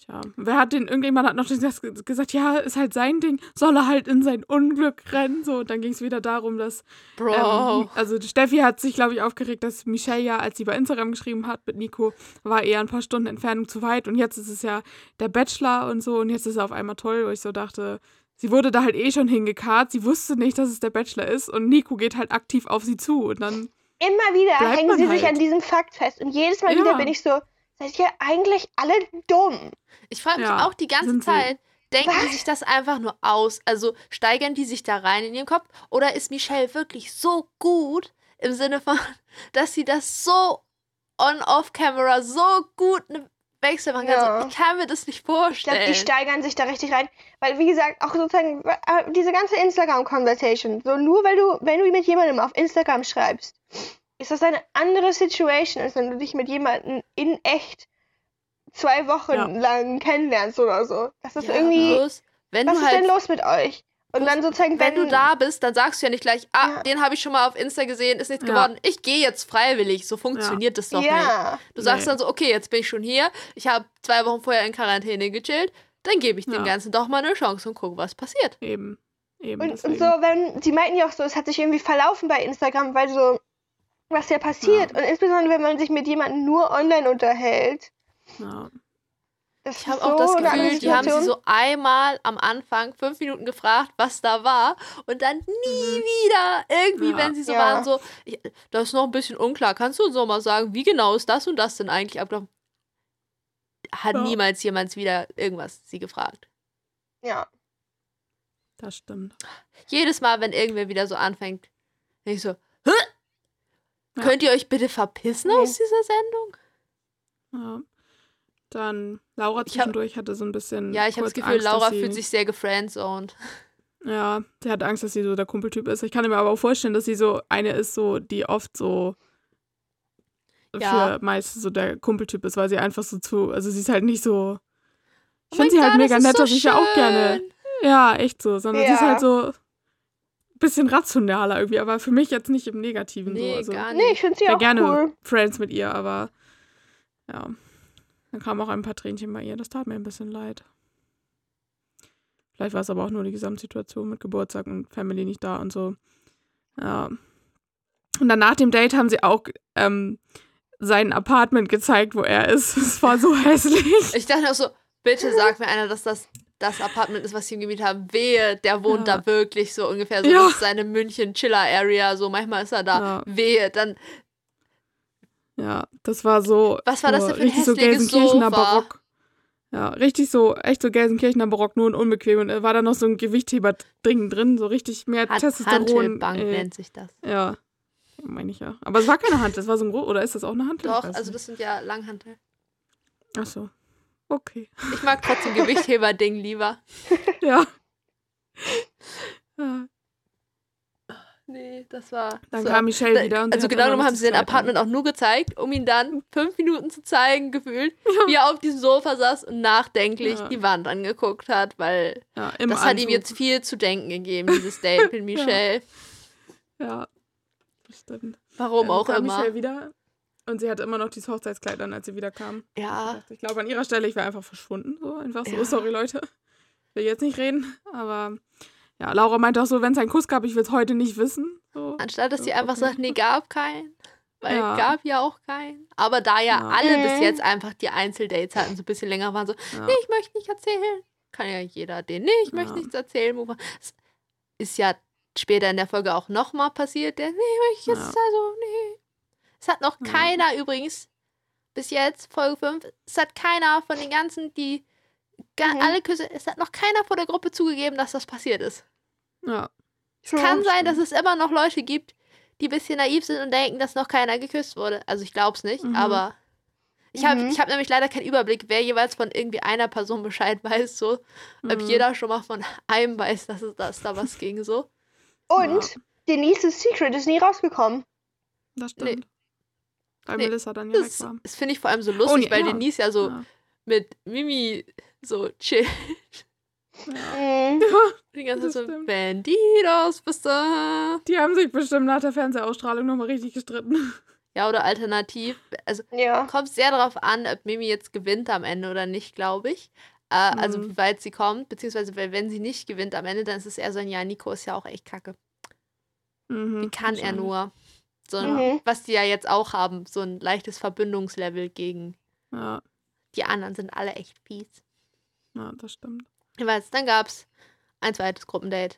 Tja, wer hat den, irgendjemand hat noch gesagt, ja, ist halt sein Ding, soll er halt in sein Unglück rennen, so, und dann ging es wieder darum, dass, Bro. ähm, also Steffi hat sich, glaube ich, aufgeregt, dass Michelle ja, als sie bei Instagram geschrieben hat mit Nico, war eher ein paar Stunden Entfernung zu weit und jetzt ist es ja der Bachelor und so und jetzt ist er auf einmal toll, wo ich so dachte, sie wurde da halt eh schon hingekarrt, sie wusste nicht, dass es der Bachelor ist und Nico geht halt aktiv auf sie zu und dann, immer wieder hängen sie sich halt. an diesem Fakt fest. Und jedes Mal Ja. wieder bin ich so, seid ihr eigentlich alle dumm? Ich frage mich Ja, auch die ganze. Zeit, denken die Was? sich das einfach nur aus? Also steigern die sich da rein in ihren Kopf? Oder ist Michelle wirklich so gut im Sinne von, *laughs* dass sie das so on-off-camera so gut ne Wechsel machen kann? Ja. So, ich kann mir das nicht Ich glaube, vorstellen. die steigern sich da richtig rein. Weil, wie gesagt, auch sozusagen äh, diese ganze Instagram-Conversation, so nur weil du, wenn du mit jemandem auf Instagram schreibst, ist das eine andere Situation, als wenn du dich mit jemandem in echt zwei Wochen Ja. lang kennenlernst oder so. Das ist Ja, irgendwie, bloß, wenn was du ist halt denn los mit euch? Und Bloß, dann sozusagen, wenn wenn, du da bist, dann sagst du ja nicht gleich, ah, Ja. den habe ich schon mal auf Insta gesehen, ist nichts Ja. geworden. Ich gehe jetzt freiwillig. So funktioniert das doch nicht. ja, Du sagst Nee. dann so, okay, jetzt bin ich schon hier. Ich habe zwei Wochen vorher in Quarantäne gechillt. Dann gebe ich dem Ja. Ganzen doch mal eine Chance und gucke, was passiert. eben, eben, Und, und so, wenn, sie meinten ja auch so, es hat sich irgendwie verlaufen bei Instagram, weil so, was ja passiert. Und insbesondere, wenn man sich mit jemandem nur online unterhält. ja. Das Ich habe so auch das Gefühl, die haben sie so einmal am Anfang fünf Minuten gefragt, was da war. Und dann nie wieder. Irgendwie, Ja. wenn sie so Ja. waren, so, ich, das ist noch ein bisschen unklar. Kannst du uns noch mal sagen, wie genau ist das und das denn eigentlich abgelaufen? Hat Ja. niemals jemand wieder irgendwas sie gefragt. Ja. Das stimmt. Jedes Mal, wenn irgendwer wieder so anfängt, denke ich so, Hä? Ja. Könnt ihr euch bitte verpissen Nee. aus dieser Sendung? Ja. Dann Laura Ich hab- zwischendurch hatte so ein bisschen. Ja, ich habe das Gefühl, Angst, Laura fühlt sich sehr gefriendzoned. Ja, sie hat Angst, dass sie so der Kumpeltyp ist. Ich kann mir aber auch vorstellen, dass sie so eine ist, so, die oft so Ja. für meist so der Kumpeltyp ist, weil sie einfach so zu. Also sie ist halt nicht so. Ich Oh finde sie halt Gott, mega das ist nett, so dass ich ja auch gerne. Ja, echt so. Sondern sie ist Ja. halt so bisschen rationaler irgendwie, aber für mich jetzt nicht im Negativen Nee, so. Also, gar Nee, nicht. ich finde sie auch gerne cool. Friends mit ihr, aber ja. Dann kamen auch ein paar Tränchen bei ihr. Das tat mir ein bisschen leid. Vielleicht war es aber auch nur die Gesamtsituation mit Geburtstag und Family nicht da und so. Ja. Und dann nach dem Date haben sie auch ähm, sein Apartment gezeigt, wo er ist. *laughs* Es war so hässlich. Ich dachte auch so, bitte sag mir einer, dass das das Apartment ist, was sie ihm gemietet haben. Wehe, der wohnt Ja. da wirklich so ungefähr so. Ja. Das ist seine München-Chiller-Area. So, manchmal ist er da. Ja. Wehe, dann. Ja, das war so. Was war das denn für ein richtig so Gelsenkirchener Sofa? Barock. Ja, richtig so, echt so Gelsenkirchener Barock, nur und unbequem. Und war da noch so ein Gewichtheber-Ding drin, so richtig mehr Hat Testosteron. Hantelbank äh, nennt sich das. Ja, meine ich ja. Aber es war keine Hand, das war so ein oder ist das auch eine Hand? Doch, also das sind ja Langhantel. Ach so. Okay. Ich mag trotzdem Gewichtheber-Ding lieber. *laughs* Ja. ja. Nee, das war. Dann so. kam Michelle Da- wieder und also genau genommen haben sie den. Apartment auch nur gezeigt, um ihn dann fünf Minuten zu zeigen, gefühlt, wie er auf diesem Sofa saß und nachdenklich Ja. die Wand angeguckt hat, weil Ja, das hat ihm Anzug. jetzt viel zu denken gegeben, dieses Date mit *laughs* Michelle. Ja, das stimmt. Warum auch immer. Michelle wieder und sie hatte immer noch dieses Hochzeitskleid an, als sie wieder kam. Ja, Ich glaube, an ihrer Stelle, ich wäre einfach verschwunden. So, einfach so, Ja. sorry Leute. Will jetzt nicht reden, aber ja, Laura meinte auch so, wenn es einen Kuss gab, ich will es heute nicht wissen. So. anstatt dass sie Ja, einfach okay. sagt, nee, gab keinen. Weil Ja. gab ja auch keinen. Aber da ja, Ja. alle bis jetzt einfach die Einzeldates hatten, so ein bisschen länger waren, so, Ja. nee, ich möchte nicht erzählen. Kann ja jeder den, nee, ich möchte Ja. nichts erzählen. Es ist ja später in der Folge auch nochmal passiert, der, nee, möchte ich jetzt, Ja. also, nee. Es hat noch Ja. keiner übrigens, bis jetzt, Folge 5, es hat keiner von den ganzen, die ga- Mhm. alle Küsse, es hat noch keiner vor der Gruppe zugegeben, dass das passiert ist. Ja. Es kann sein, dass es immer noch Leute gibt, die ein bisschen naiv sind und denken, dass noch keiner geküsst wurde. Also ich glaube es nicht, Mhm. aber ich habe Mhm. ich hab nämlich leider keinen Überblick, wer jeweils von irgendwie einer Person Bescheid *laughs* weiß, so. Ob Mhm. jeder schon mal von einem weiß, dass, es, dass da was ging, so. Und Denise's Secret ist nie rausgekommen. Das Nee. Weil Nee. Melissa dann ja weg Das, war. das finde ich vor allem so lustig, nee, weil ja. Denise ja so Ja. mit Mimi so chill. Ja. *laughs* Die ganze Zeit so. Bandidos, bist du? Die haben sich bestimmt nach der Fernsehausstrahlung nochmal richtig gestritten. *laughs* Ja, oder alternativ. Also Ja. kommt sehr darauf an, ob Mimi jetzt gewinnt am Ende oder nicht, glaube ich. Äh, Also Mhm. wie weit sie kommt, beziehungsweise weil wenn sie nicht gewinnt am Ende, dann ist es eher so ein Ja, Nico ist ja auch echt kacke. Mhm, Wie kann er nur? So ein, Mhm. Was die ja jetzt auch haben, so ein leichtes Verbindungslevel gegen Ja, die anderen sind alle echt fies. ja, das stimmt. Jeweils, dann gab es ein zweites Gruppendate.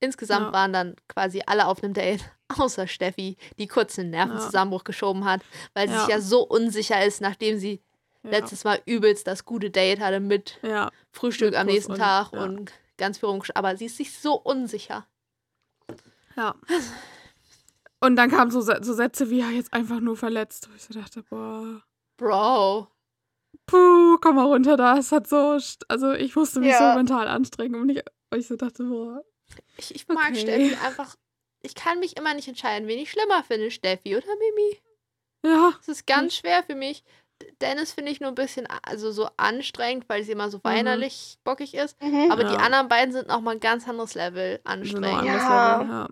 Insgesamt Ja. waren dann quasi alle auf einem Date, *laughs* außer Steffi, die kurz einen Nervenzusammenbruch geschoben hat, weil sie Ja. sich ja so unsicher ist, nachdem sie Ja. letztes Mal übelst das gute Date hatte mit Ja, Frühstück Mit am nächsten und- Tag ja. und ganz viel. Aber sie ist sich so unsicher. ja. *laughs* Und dann kamen so, so Sätze wie, ja, jetzt einfach nur verletzt. Wo ich so dachte, boah, Bro. puh, komm mal runter da. Es hat so, st- also ich musste mich Ja. so mental anstrengen. Und ich, und ich so dachte, boah, Ich, ich mag Okay. Steffi einfach. Ich kann mich immer nicht entscheiden, wen ich schlimmer finde, Steffi oder Mimi. ja, Das ist ganz schwer für mich. Dennis finde ich nur ein bisschen also so anstrengend, weil sie immer so weinerlich bockig ist. Mhm. Aber die Ja. anderen beiden sind noch mal ein ganz anderes Level anstrengend. Ja. Level, ja.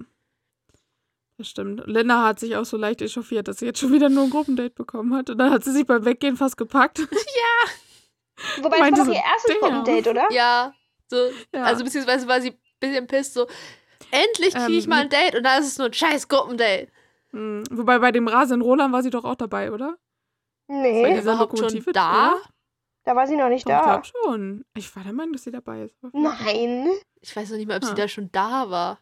Das stimmt. Linda hat sich auch so leicht echauffiert, dass sie jetzt schon wieder nur ein Gruppendate bekommen hat. Und dann hat sie sich beim Weggehen fast gepackt. *laughs* Wobei es meinte war doch so, ihr erstes damn. Gruppendate, oder? Ja, so, Ja. also beziehungsweise war sie ein bisschen pisst, so, endlich kriege ich Ähm, mal ein Date und dann ist es nur ein scheiß Gruppendate. Hm, Wobei bei dem Rasen Roland war sie doch auch dabei, oder? Nee, dieser überhaupt schon da? oder? da war sie noch nicht Doch, ich da. glaube schon. Ich war der Meinung, dass sie dabei ist. Nein. Ich weiß noch nicht mal, ob sie Ah. da schon da war.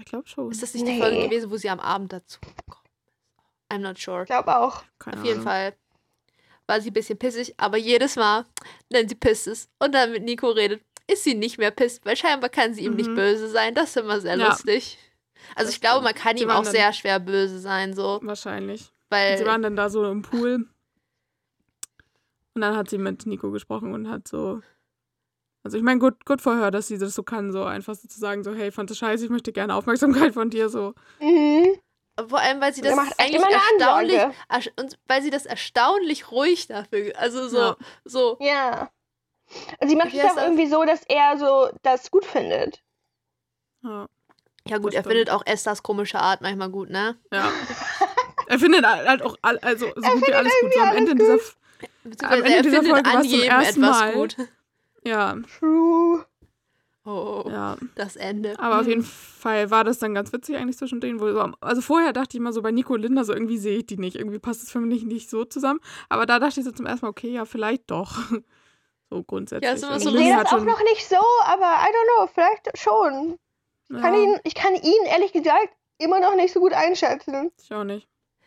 Ich glaube schon. Ist das nicht die Nee. Folge gewesen, wo sie am Abend dazu gekommen ist? I'm not sure. Ich glaube auch. Keine Auf jeden Ahnung. Fall war sie ein bisschen pissig, aber jedes Mal, wenn sie pisst ist und dann mit Nico redet, ist sie nicht mehr pisst, weil scheinbar kann sie ihm nicht Mhm. böse sein. Das ist immer sehr Ja. lustig. Also Das ich glaube, man kann ihm auch sehr schwer böse sein, so, Wahrscheinlich. Weil sie waren dann da so im Pool. Und dann hat sie mit Nico gesprochen und hat so. Also ich meine, gut, gut vorher, dass sie das so kann, so einfach so zu sagen, so, hey, fand das scheiße, ich möchte gerne Aufmerksamkeit von dir, so. Mhm. vor allem, weil sie das eigentlich erstaunlich, und weil sie das erstaunlich ruhig dafür, also so, Ja. so, Ja. Und sie macht es auch das? irgendwie so, dass er so das gut findet. Ja. ja gut, er findet auch Esthers komische Art manchmal gut, ne? ja. *laughs* er findet halt auch, all, also so gut wie alles gut. So am alles Ende dieser. F- Beziehungsweise Ende er dieser findet Folge an war's zum jedem ersten etwas Mal. gut. Ja, True. Oh, ja. das Ende. Aber auf jeden Fall war das dann ganz witzig eigentlich zwischen denen. Wo so, also vorher dachte ich immer so bei Nico und Linda, so irgendwie sehe ich die nicht. Irgendwie passt es für mich nicht so zusammen. Aber da dachte ich so zum ersten Mal, okay, ja, vielleicht doch. *laughs* So grundsätzlich. Ja, ist immer Und so Ich sehe das auch noch nicht so, aber I don't know, vielleicht schon. Kann ja, ihn, ich kann ihn ehrlich gesagt immer noch nicht so gut einschätzen. ich auch nicht.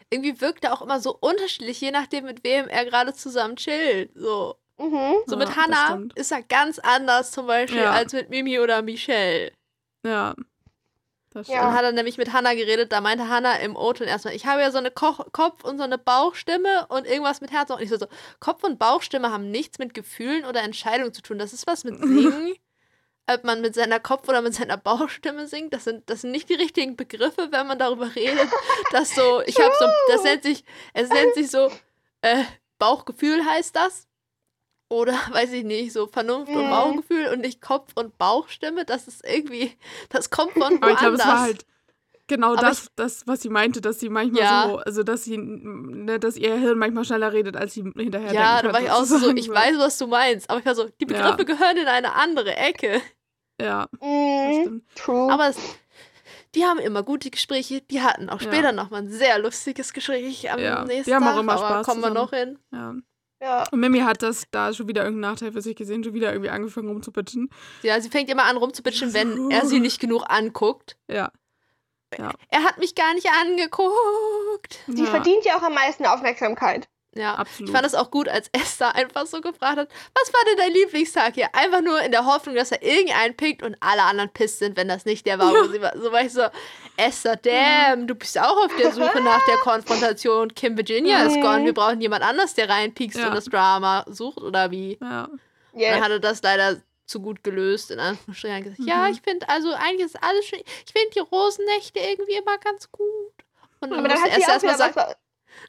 Irgendwie wirkt er auch immer so unterschiedlich, je nachdem, mit wem er gerade zusammen chillt. So, Mhm. so Ja, mit Hannah stimmt. ist er ganz anders zum Beispiel Ja. als mit Mimi oder Michelle. Ja. Das Ja. Dann stimmt. hat er nämlich mit Hannah geredet, da meinte Hannah im O-Ton erstmal, ich habe ja so eine Ko Kopf- und so eine Bauchstimme und irgendwas mit Herz. Und ich so, so, Kopf- und Bauchstimme haben nichts mit Gefühlen oder Entscheidungen zu tun. Das ist was mit *laughs* Singen. Ob man mit seiner Kopf- oder mit seiner Bauchstimme singt, das sind, das sind nicht die richtigen Begriffe, wenn man darüber redet. Dass so, ich habe so, das nennt sich, es nennt sich so, äh, Bauchgefühl heißt das. Oder, *laughs* weiß ich nicht, so Vernunft und. Bauchgefühl und nicht Kopf- und Bauchstimme. Das ist irgendwie, *laughs* das kommt von Aber ich glaube, es war woanders. halt genau Aber das, das, was sie meinte, dass sie manchmal Ja. so, also dass sie, ne, dass ihr Hirn manchmal schneller redet, als sie hinterher Ja, da war ich auch so, sozusagen. ich weiß, was du meinst. Aber ich war so, die Ja. Begriffe gehören in eine andere Ecke. Ja, Mhm. stimmt. True. Aber es, die haben immer gute Gespräche. Die hatten auch Ja. später nochmal ein sehr lustiges Gespräch am Ja, die nächsten haben auch Tag. immer aber Spaß kommen wir zusammen. noch hin. Ja. Ja. Und Mimi hat das da schon wieder irgendeinen Nachteil für sich gesehen, schon wieder irgendwie angefangen rumzubitchen. Ja, sie fängt immer an rumzubitchen, wenn er sie nicht genug anguckt. Ja. Er hat mich gar nicht angeguckt. Sie ja, verdient ja auch am meisten Aufmerksamkeit. Ja, absolut. ich fand es auch gut, als *laughs* Esther einfach so gefragt hat, was war denn dein Lieblingstag hier? Einfach nur in der Hoffnung, dass er irgendeinen pickt und alle anderen pisst sind, wenn das nicht der war, wo *laughs* sie war. So war ich so, Esther, damn, du bist auch auf der Suche nach der Konfrontation. Kim Virginia ist Mhm. gone, wir brauchen jemand anders, der reinpiekst Ja. und das Drama sucht oder wie? ja. Yes. Dann hat er das leider zu gut gelöst, in Anführungsstrichen. hat gesagt, Ja, Mhm. ich finde, also eigentlich ist alles schön. Ich finde die Rosennächte irgendwie immer ganz gut. Und dann Aber dann hat sie erstmal sagen,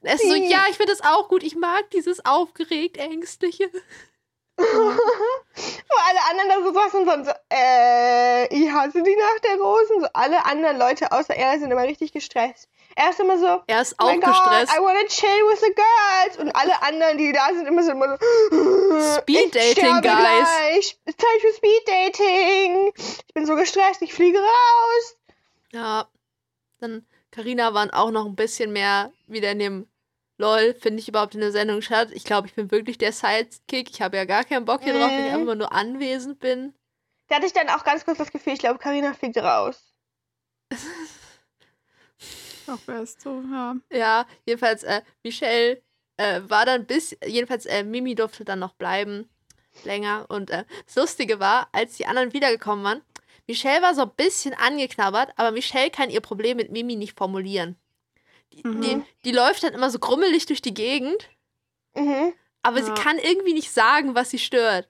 was. er ist so, ja, ich finde das auch gut. Ich mag dieses aufgeregt, ängstliche. *laughs* Wo alle anderen da so saßen und so, äh, ich hasse die Nacht der Rosen. So alle anderen Leute außer er sind immer richtig gestresst. Er ist immer so, Er ist oh auch God, gestresst. I wanna chill with the girls. Und alle anderen, die da sind, immer so, immer so Speed Dating, guys. Gleich. Zeit für Speed Dating. Ich bin so gestresst, ich fliege raus. Ja. Dann Carina waren auch noch ein bisschen mehr wieder in dem LOL, finde ich überhaupt in der Sendung statt. Ich glaube, ich bin wirklich der Sidekick. Ich habe ja gar keinen Bock hier drauf, wenn ich Mhm. einfach mal nur anwesend bin. Da hatte ich dann auch ganz kurz das Gefühl, ich glaube, Karina fliegt raus. *laughs* Auch best so, ja. Ja, jedenfalls, äh, Michelle äh, war dann bis, jedenfalls, äh, Mimi durfte dann noch bleiben, länger. Und äh, das Lustige war, als die anderen wiedergekommen waren, Michelle war so ein bisschen angeknabbert, aber Michelle kann ihr Problem mit Mimi nicht formulieren. Die, Mhm. die, die läuft dann immer so grummelig durch die Gegend, Mhm. aber Ja. sie kann irgendwie nicht sagen, was sie stört.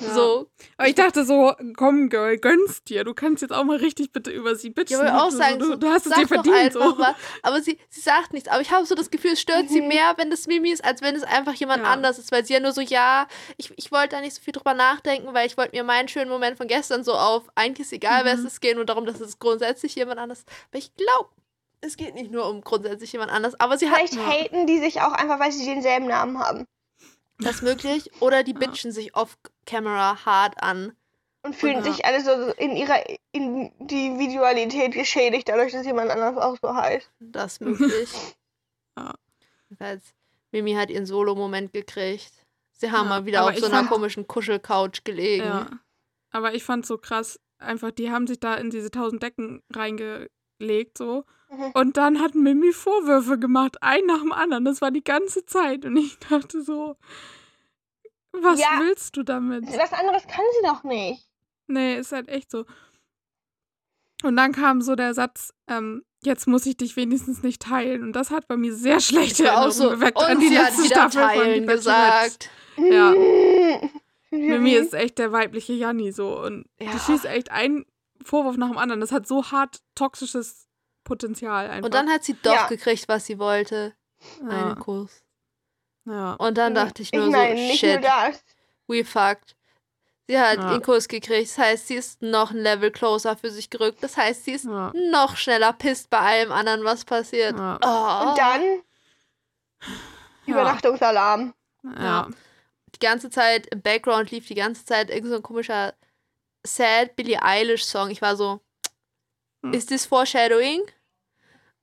Ja. So, Aber ich dachte so, komm, Girl, gönn's dir. Du kannst jetzt auch mal richtig bitte über sie bitchen. Ja, aber auch sagen, du, du hast es dir verdient. So. was. Aber sie, sie sagt nichts. Aber ich habe so das Gefühl, es stört sie Mhm. mehr, wenn das Mimi ist, als wenn es einfach jemand Ja. anders ist. Weil sie ja nur so, ja, ich, ich wollte da nicht so viel drüber nachdenken, weil ich wollte mir meinen schönen Moment von gestern so auf, eigentlich ist egal, wer es Mhm. ist, geht nur darum, dass es grundsätzlich jemand anders ist. Aber ich glaube, es geht nicht nur um grundsätzlich jemand anders. Aber sie hat Vielleicht Ja. haten die sich auch einfach, weil sie denselben Namen haben. Das möglich. Oder die bitchen sich off-camera hart an. Und fühlen Ja. sich alle so in ihrer Individualität geschädigt, dadurch, dass jemand anders auch so heißt. Das *laughs* möglich. Ja. Jedenfalls, Mimi hat ihren Solo-Moment gekriegt. Sie haben Ja, mal wieder auf so einer fand- komischen Kuschelcouch gelegen. Ja. Aber ich fand's so krass, einfach, die haben sich da in diese tausend Decken reingelegt, so. Mhm. Und dann hat Mimi Vorwürfe gemacht, ein nach dem anderen. Das war die ganze Zeit. Und ich dachte so, was Ja. willst du damit? Was anderes kann sie doch nicht. Nee, ist halt echt so. Und dann kam so der Satz, ähm, jetzt muss ich dich wenigstens nicht teilen. Und das hat bei mir sehr schlechte Erinnerungen so, geweckt und an die letzte Staffel von teilen Bachelorette. gesagt. Ja. *laughs* Mimi ist echt der weibliche Janni so. Und Ja. die schießt echt einen Vorwurf nach dem anderen. Das hat so hart toxisches Potenzial einfach. Und dann hat sie doch Ja. gekriegt, was sie wollte. ja. Einen Kuss. ja. Und dann dachte ich Ich nur meine, so, nicht nur shit, das. we fucked. Sie hat Ja. den Kuss gekriegt. Das heißt, sie ist noch ein Level closer für sich gerückt. Das heißt, sie ist Ja. noch schneller pisst bei allem anderen, was passiert. Ja. Oh. Und dann Ja. Übernachtungsalarm. Ja. die ganze Zeit im Background lief die ganze Zeit irgend so ein komischer sad Billie Eilish Song. Ich war so, Hm. ist das Foreshadowing?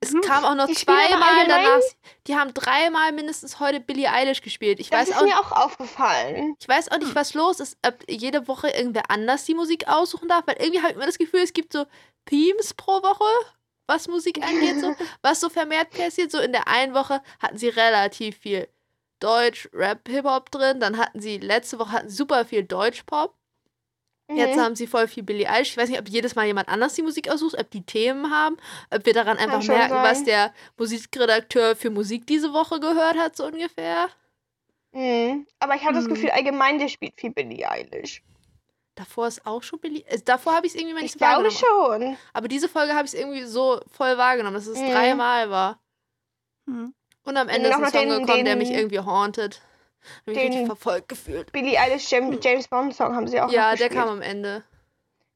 Es Mhm. kam auch noch zweimal danach. Die haben dreimal mindestens heute Billie Eilish gespielt. Ich Das weiß ist auch mir auch aufgefallen. ich weiß auch nicht, was los ist, ob jede Woche irgendwer anders die Musik aussuchen darf, weil irgendwie habe ich immer das Gefühl, es gibt so Themes pro Woche, was Musik angeht, so, *laughs* was so vermehrt passiert. So in der einen Woche hatten sie relativ viel Deutsch, Rap, Hip-Hop drin, dann hatten sie, letzte Woche hatten super viel Deutsch-Pop, jetzt Mhm. haben sie voll viel Billie Eilish. Ich weiß nicht, ob jedes Mal jemand anders die Musik aussucht, ob die Themen haben, ob wir daran einfach schon merken, was sein. der Musikredakteur für Musik diese Woche gehört hat, so ungefähr. Mhm. Aber ich habe das Mhm. Gefühl, allgemein, der spielt viel Billie Eilish. Davor ist auch schon Billie. Äh, davor habe ich es irgendwie mal nicht Ich so glaube wahrgenommen. schon. Aber diese Folge habe ich es irgendwie so voll wahrgenommen, dass es Mhm. dreimal war. Mhm. Und am Ende du ist ein Song den- gekommen, der den- mich irgendwie haunted. Hab mich den- verfolgt gefühlt. Billie Eilish James, James Bond Song haben sie auch Ja, der kam am Ende.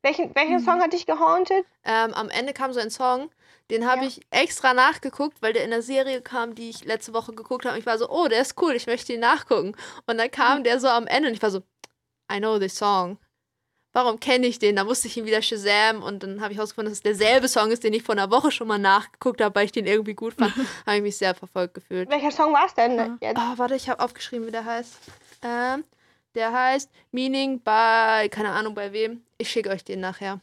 Welchen, welchen Mhm. Song hat dich gehauntet? Ähm, am Ende kam so ein Song, den habe Ja. ich extra nachgeguckt, weil der in der Serie kam, die ich letzte Woche geguckt habe. Und ich war so, oh, der ist cool, ich möchte ihn nachgucken. Und dann kam der so am Ende und ich war so, I know this song. Warum kenne ich den? Da musste ich ihn wieder Shazam und dann habe ich herausgefunden, dass es derselbe Song ist, den ich vor einer Woche schon mal nachgeguckt habe, weil ich den irgendwie gut fand. *laughs* habe ich mich sehr verfolgt gefühlt. Welcher Song war es denn Ja. jetzt? Oh, warte, ich habe aufgeschrieben, wie der heißt. Ähm, der heißt Meaning bei, keine Ahnung bei wem. Ich schicke euch den nachher.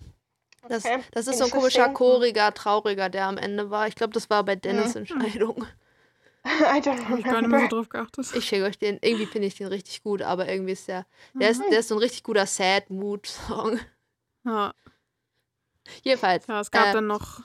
Das, Okay, das ist so ein komischer, choriger, trauriger, der am Ende war. Ich glaube, das war bei Dennis Entscheidung. *laughs* I don't Hab ich gar nicht mehr so remember. drauf geachtet. Ich schicke euch den. Irgendwie finde ich den richtig gut, aber irgendwie ist der. Der ist, der ist so ein richtig guter Sad-Mood-Song. Ja, Jedenfalls, ja es gab Äh, dann noch,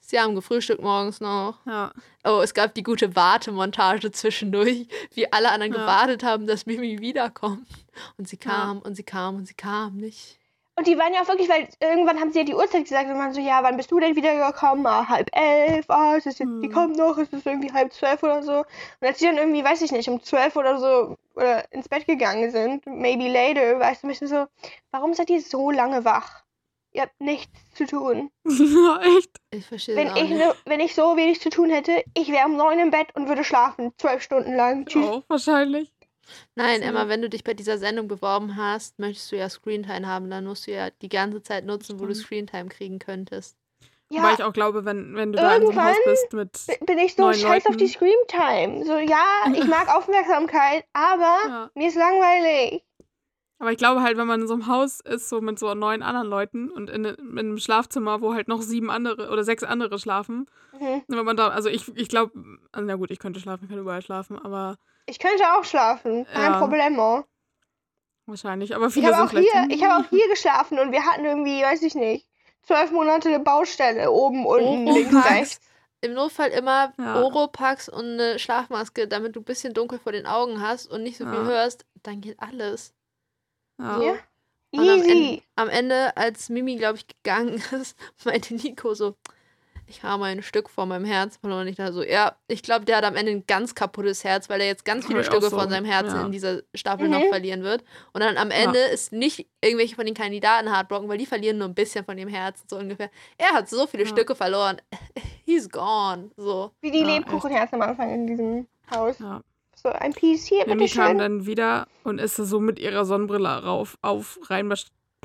sie haben gefrühstückt morgens noch. ja, Oh, es gab die gute Wartemontage zwischendurch, wie alle anderen Ja. gewartet haben, dass Mimi wiederkommt. Und sie Ja. kam und sie kam und sie kam nicht. Und die waren ja auch wirklich, weil irgendwann haben sie ja die Uhrzeit gesagt und man so, ja, wann bist du denn wiedergekommen? Ah, halb elf, ah, es ist jetzt, die Hm. kommen noch, es ist irgendwie halb zwölf oder so. Und als sie dann irgendwie, weiß ich nicht, um zwölf oder so oder ins Bett gegangen sind, maybe later, weißt du, ein bisschen so, warum seid ihr so lange wach? Ihr habt nichts zu tun. *laughs* echt. Ich verstehe Wenn ich, nicht. ne, wenn ich so wenig zu tun hätte, ich wäre um neun im Bett und würde schlafen, zwölf Stunden lang. Tschüss. Auch wahrscheinlich. Nein, So. Emma, wenn du dich bei dieser Sendung beworben hast, möchtest du ja Screentime haben. Dann musst du ja die ganze Zeit nutzen, wo du. Screentime kriegen könntest. Wobei Ja, ich auch glaube, wenn, wenn du da in so einem Haus bist mit. bin ich so scheiß auf die Leuten. Screamtime. So, ja, ich mag *laughs* Aufmerksamkeit, aber Ja. mir ist langweilig. Aber ich glaube halt, wenn man in so einem Haus ist, so mit so neun anderen Leuten und in, in einem Schlafzimmer, wo halt noch sieben andere oder sechs andere schlafen, Mhm. wenn man da, also ich, ich glaube, also na gut, ich könnte schlafen, ich kann überall schlafen, aber Ich könnte auch schlafen, kein Ja. Problemo. wahrscheinlich. Aber Ich viele habe sind auch hier, ich habe auch *laughs* hier geschlafen und wir hatten irgendwie, weiß ich nicht, zwölf Monate eine Baustelle oben, unten, links, rechts. Im Notfall immer Ja. Oropax und eine Schlafmaske, damit du ein bisschen dunkel vor den Augen hast und nicht so viel Ja. hörst. Dann geht alles. ja. So. Ja. Und am Ende, Easy. am Ende, als Mimi, glaube ich, gegangen *laughs* ist, meinte Nico so, ich habe ein Stück vor meinem Herz verloren. Und ich dachte so, ja, ich glaube, der hat am Ende ein ganz kaputtes Herz, weil er jetzt ganz viele Stücke so, von seinem Herzen ja. in dieser Staffel Mhm. noch verlieren wird. Und dann am Ende ist nicht irgendwelche von den Kandidaten Heartbroken, weil die verlieren nur ein bisschen von dem Herzen, so ungefähr. Er hat so viele Ja. Stücke verloren. *laughs* He's gone. So. Wie die Ja, Lebkuchenherzen am Anfang in diesem Haus. Ja. So, ein Piece hier, Mimi kam bitteschön. dann wieder und ist so mit ihrer Sonnenbrille rauf, auf, rein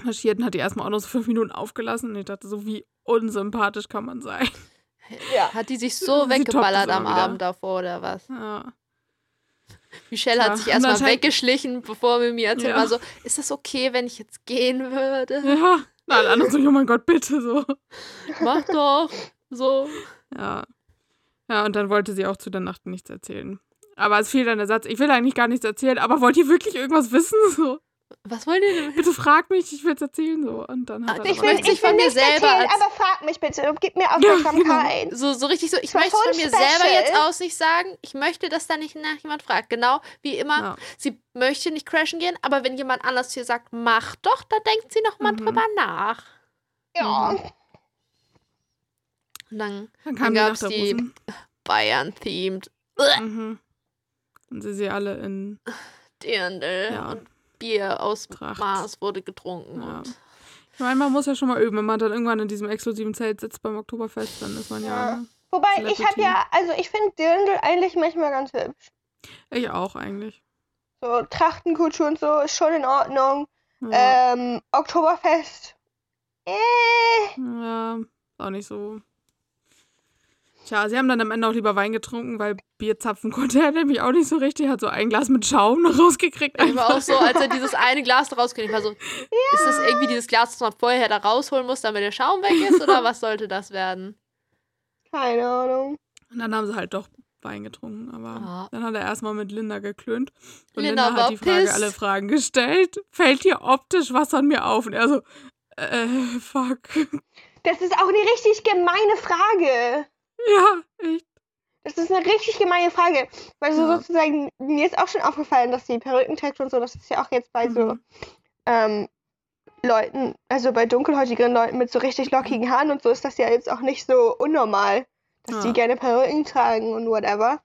marschiert und hat die erstmal auch noch so fünf Minuten aufgelassen. Und ich dachte so, wie unsympathisch kann man sein. *laughs* Ja. Hat die sich so weggeballert am wieder. Abend davor oder was? Ja. Michelle Ja, hat sich und erstmal weggeschlichen, bevor Mimi erzählt Ja. war so, ist das okay, wenn ich jetzt gehen würde? Ja. Na, alle anderen so, oh mein Gott, bitte so. Mach doch. So. Ja. Ja, und dann wollte sie auch zu der Nacht nichts erzählen. Aber es fiel dann der Satz, ich will eigentlich gar nichts erzählen, aber wollt ihr wirklich irgendwas wissen? So, Was wollt ihr denn? bitte frag mich, ich will es erzählen. So. Und dann hat Ah, ich will, möchte gesagt, ich von mir selber erzählen, als- aber frag mich bitte und gib mir genau. Aufmerksamkeit. So, so richtig so, ich möchte es von mir selber special. jetzt aus nicht sagen. Ich möchte, dass da nicht nach jemand fragt. Genau wie immer, Ja. sie möchte nicht crashen gehen, aber wenn jemand anders zu ihr sagt, mach doch, dann denkt sie noch mal Mhm. drüber nach. Ja. Und dann Dann Dann die Nacht der die- Rosen. Bayern-themed Mhm. Und sie sie alle in Dirndl Ja. und Bier aus Tracht. Maß wurde getrunken. Ja. Und Ich meine, man muss ja schon mal üben. Wenn man dann irgendwann in diesem exklusiven Zelt sitzt beim Oktoberfest, dann ist man ja. Ja. ne? Wobei, ich habe Celebrity. ja, also ich finde Dirndl eigentlich manchmal ganz hübsch. Ich auch eigentlich. So Trachtenkultur und so ist schon in Ordnung. Ja, Ähm, Oktoberfest. Äh, ja auch nicht so. Tja, sie haben dann am Ende auch lieber Wein getrunken, weil Bier zapfen konnte er *laughs* nämlich auch nicht so richtig. Hat so ein Glas mit Schaum noch *laughs* rausgekriegt. Ich war auch so, als er dieses eine Glas da rauskriegt, ich war so, ist das irgendwie dieses Glas, das man vorher da rausholen muss, damit der Schaum weg ist, oder was sollte das werden? keine Ahnung. Und dann haben sie halt doch Wein getrunken. Aber Ja. dann hat er erstmal mit Linda geklönt. Und Linda Linda, war hat die Frage, pissed. alle Fragen gestellt. Fällt dir optisch was an mir auf? Und er so, äh, fuck. Das ist auch eine richtig gemeine Frage. *laughs* Ja, echt. Das ist eine richtig gemeine Frage. Weil so Ja. sozusagen, mir ist auch schon aufgefallen, dass die Perücken trägt und so, das ist ja auch jetzt bei so Mhm. ähm, Leuten, also bei dunkelhäutigen Leuten mit so richtig lockigen Haaren und so ist das ja jetzt auch nicht so unnormal, dass Ja. die gerne Perücken tragen und whatever.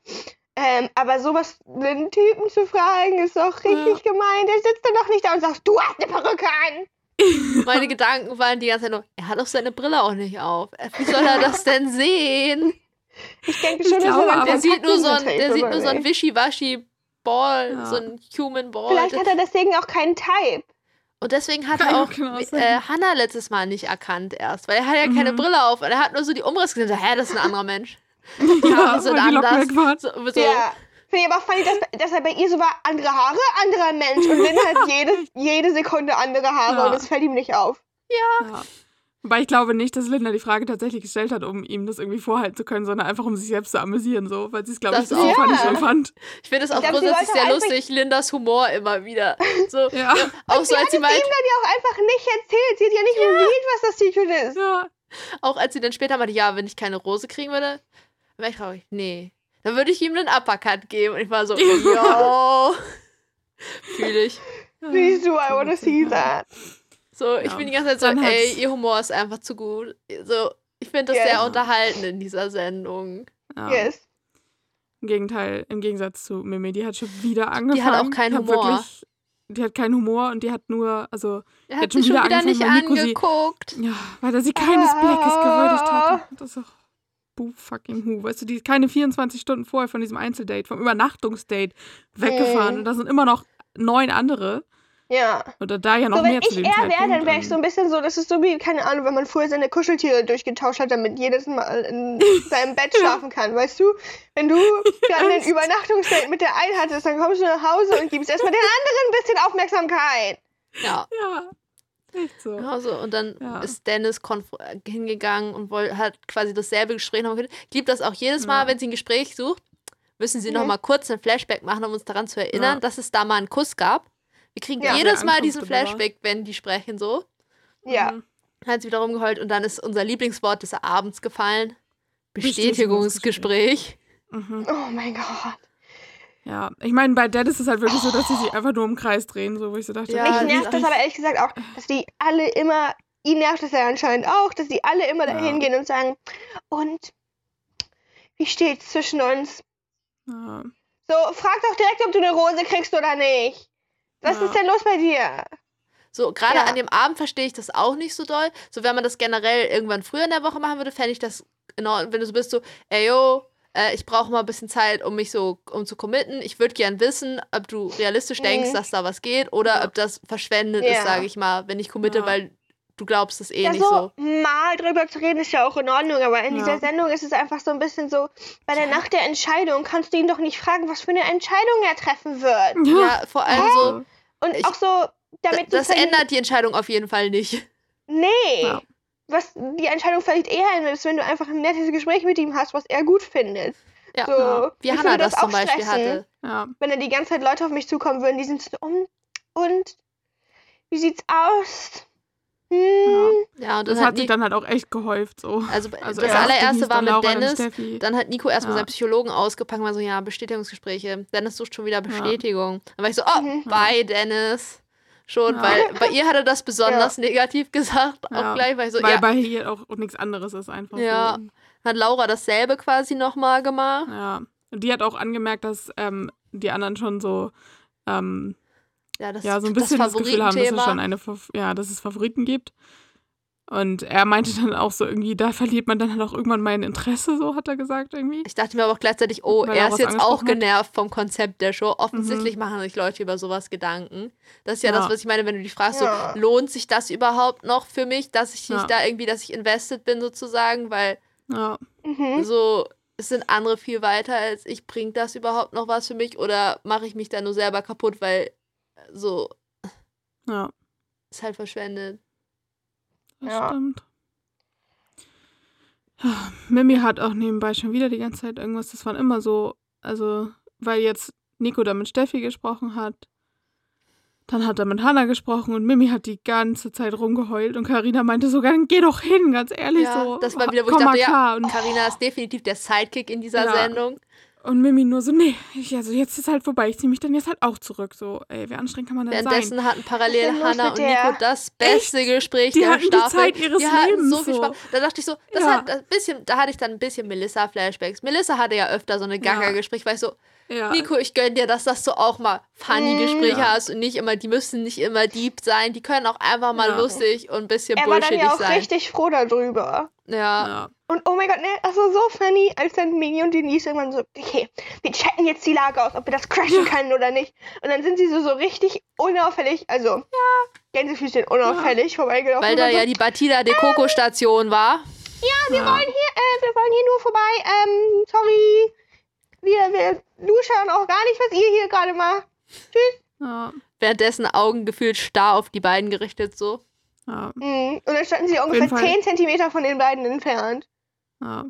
Ähm, aber sowas einen Typen zu fragen, ist auch richtig gemein. Der sitzt dann doch nicht da und sagt, du hast eine Perücke an. *laughs* Meine Gedanken waren die ganze Zeit nur, er hat doch seine Brille auch nicht auf. Äh, Wie soll er das denn sehen? Ich denke Ich schon, dass er Der sieht nur so ein, der sieht nur so ein? Wischiwaschi Ball, Ja. so ein Human Ball. Vielleicht hat er deswegen auch keinen Type. Und deswegen hat er auch äh, Hannah letztes Mal nicht erkannt erst, weil er hat ja keine Mhm. Brille auf und er hat nur so die Umrisse gesehen. So, hä, das ist ein anderer Mensch. *laughs* Ja, *laughs* die sind weil die Locken anders. So, so, Ja. Finde ich aber funny, dass, dass er bei ihr so war, andere Haare, anderer Mensch. Und Lynn hat *laughs* jede, jede Sekunde andere Haare Ja. und es fällt ihm nicht auf. Ja. Wobei ich glaube nicht, dass Linda die Frage tatsächlich gestellt hat, um ihm das irgendwie vorhalten zu können, sondern einfach um sich selbst zu amüsieren, so, weil sie es, glaube ich, so auch. funny Ja. schon fand. Ich finde es auch glaub, grundsätzlich sehr lustig, Lindas Humor immer wieder. *laughs* So, Ja. auch so sie als hat sie meint, ihm dann ja auch einfach nicht erzählt. Sie hat ja nicht revealed, was das Secret ist. Ja. auch als sie dann später meinte, ja, wenn ich keine Rose kriegen würde, wäre ich traurig. Nee. Dann würde ich ihm einen Uppercut geben. Und ich war so, *laughs* yo. Fühle ich. Me too, I wanna see that. So, ich Ja. bin die ganze Zeit so, Dann ey, ihr Humor ist einfach zu gut. So, ich finde das Ja. sehr unterhaltend in dieser Sendung. Ja. Yes. Im Gegenteil, im Gegensatz zu Mimi, die hat schon wieder angefangen. hat auch keinen hat Humor. Wirklich, die hat keinen Humor und die hat nur, also, Er Hat hat schon wieder wieder angefangen, nicht Nico sie- angeguckt. ja, weil er sie keines Blickes gewürdigt Ah. hat. Das ist doch boo fucking who. Weißt du, die ist keine 24 Stunden vorher von diesem Einzeldate, vom Übernachtungsdate weggefahren Mhm. und da sind immer noch neun andere. Ja. Oder da ja noch So, wenn mehr zu ich dem er wäre, dann wäre ich so ein bisschen so, das ist so wie, keine Ahnung, wenn man früher seine Kuscheltiere durchgetauscht hat, damit jedes Mal in *laughs* seinem Bett schlafen kann, weißt du? Wenn du *laughs* ein Echt? Übernachtungsdate mit der einen hattest, dann kommst du nach Hause und gibst erstmal den anderen ein bisschen Aufmerksamkeit. Ja. Ja, echt so. Also, und dann Ja. ist Dennis äh, hingegangen und hat quasi dasselbe Gespräch nochmal geführt. Ich liebe das auch jedes Mal, Ja. wenn sie ein Gespräch sucht, müssen sie Mhm. noch mal kurz ein Flashback machen, um uns daran zu erinnern, Ja. dass es da mal einen Kuss gab. Wir kriegen Ja. jedes Mal diesen. Flashback, wenn die sprechen so. Ja. Mhm. Hat sie wieder rumgeheult und dann ist unser Lieblingswort des Abends gefallen. Bestätigungsgespräch. Bestätigungsgespräch. Mhm. Oh mein Gott. Ja, ich meine, bei Dead ist es halt wirklich so, dass sie sich einfach nur im Kreis drehen, so wo ich so dachte, Ja, Mich nervt das aber ehrlich gesagt auch, dass die alle immer, ihn nervt das ja anscheinend auch, dass die alle immer Ja. dahin gehen und sagen, und wie steht's zwischen uns? Ja. So, frag doch direkt, ob du eine Rose kriegst oder nicht. Was Ja. ist denn los bei dir? So, gerade Ja. an dem Abend verstehe ich das auch nicht so doll. So, wenn man das generell irgendwann früher in der Woche machen würde, fände ich das in Ordnung. Wenn du so bist, so, ey, yo, äh, ich brauche mal ein bisschen Zeit, um mich so, um zu committen. Ich würde gern wissen, ob du realistisch denkst, Mhm. dass da was geht oder Ja. ob das verschwendet Ja. ist, sage ich mal, wenn ich committe, Ja. weil du glaubst es eh ja, nicht so, so. mal drüber zu reden ist ja auch in Ordnung, aber in Ja. dieser Sendung ist es einfach so ein bisschen so, bei der Ja. Nacht der Entscheidung kannst du ihn doch nicht fragen, was für eine Entscheidung er treffen wird. Ja, vor allem so, Und Ich- auch so, damit du das verli- ändert die Entscheidung auf jeden Fall nicht. Nee. Ja. Was die Entscheidung vielleicht eher ist, wenn du einfach ein nettes Gespräch mit ihm hast, was er gut findet. Ja. So, Ja. Wie mich Hannah das zum auch Beispiel stressen, hatte. Ja, Wenn da die ganze Zeit Leute auf mich zukommen würden, die sind so, um, und wie sieht's aus? Hm, Ja, und das dann hat hat sich dann halt auch echt gehäuft, so. also, Also das erst allererste war dann mit Laura, dann Dennis. Dann hat Nico erstmal Ja. seinen Psychologen ausgepackt und war so, ja, Bestätigungsgespräche. Dennis sucht schon wieder Bestätigung. Dann war ich so, oh, Mhm. bye, Dennis. Schon, Ja. weil bei ihr hat er das *laughs* besonders negativ gesagt. Ja. Auch gleich, weil so, Weil ja, bei hier auch nichts anderes ist einfach Ja. so. hat Laura dasselbe quasi nochmal gemacht. Ja. Und die hat auch angemerkt, dass ähm, die anderen schon so, ähm, Ja, das, ja, so ein bisschen das, Gefühl haben, dass es schon eine, Fa- ja, dass es Favoriten gibt. Und er meinte dann auch so irgendwie, da verliert man dann halt auch irgendwann mein Interesse, so hat er gesagt irgendwie. Ich dachte mir aber auch gleichzeitig, oh, Weil er ist jetzt auch hat. genervt vom Konzept der Show. Offensichtlich machen sich Leute über sowas Gedanken. Das ist ja, Ja. das, was ich meine, wenn du dich fragst, Ja. so, lohnt sich das überhaupt noch für mich, dass ich nicht Ja. da irgendwie, dass ich invested bin sozusagen, weil Ja, mhm. so, es sind andere viel weiter als ich. Bringt das überhaupt noch was für mich oder mache ich mich da nur selber kaputt, weil so, ja, ist halt verschwendet. Das Ja. stimmt. Mimi hat auch nebenbei schon wieder die ganze Zeit irgendwas, das waren immer so, also, weil jetzt Nico da mit Steffi gesprochen hat, dann hat er mit Hannah gesprochen und Mimi hat die ganze Zeit rumgeheult und Karina meinte sogar, dann geh doch hin, ganz ehrlich Ja, so. das war wieder, wo ich dachte, ja, Carina ist definitiv der Sidekick in dieser Ja. Sendung. Und Mimi nur so, nee, ich, also jetzt ist halt vorbei, ich zieh mich dann jetzt halt auch zurück. So, ey, wie anstrengend kann man denn sein? Währenddessen hatten Was parallel mit und? Nico das beste Gespräch Die der hatten die Staffel. Zeit ihres die hatten Lebens, so viel so. Spaß. Da dachte ich so, das Ja. hat ein bisschen, da hatte ich dann ein bisschen Melissa-Flashbacks. Melissa hatte ja öfter so eine Gaga-Gespräch, weil ich so, Ja. Nico, ich gönn dir das, dass du auch mal funny. Gespräche Ja. hast und nicht immer, die müssen nicht immer deep sein, die können auch einfach mal Ja. lustig und ein bisschen Er war dann bullshittig ja auch sein. richtig froh darüber. Ja. Ja. Und oh mein Gott, ne, das war so funny, als dann Mimi und Denise irgendwann so, okay, wir checken jetzt die Lage aus, ob wir das crashen können oder nicht. Und dann sind sie so, so richtig unauffällig, also ja. Gänsefüßchen unauffällig vorbeigelaufen. Weil da so, ja die Batida de Coco Station war. wir wollen hier, äh, wir wollen hier nur vorbei, ähm, sorry. Wir, wir luschern auch gar nicht, was ihr hier gerade macht. Ja. Währenddessen Augen gefühlt starr auf die beiden gerichtet so. Ja. Mhm. Und dann standen sie ungefähr jeden Fall. 10 Zentimeter von den beiden entfernt. ja.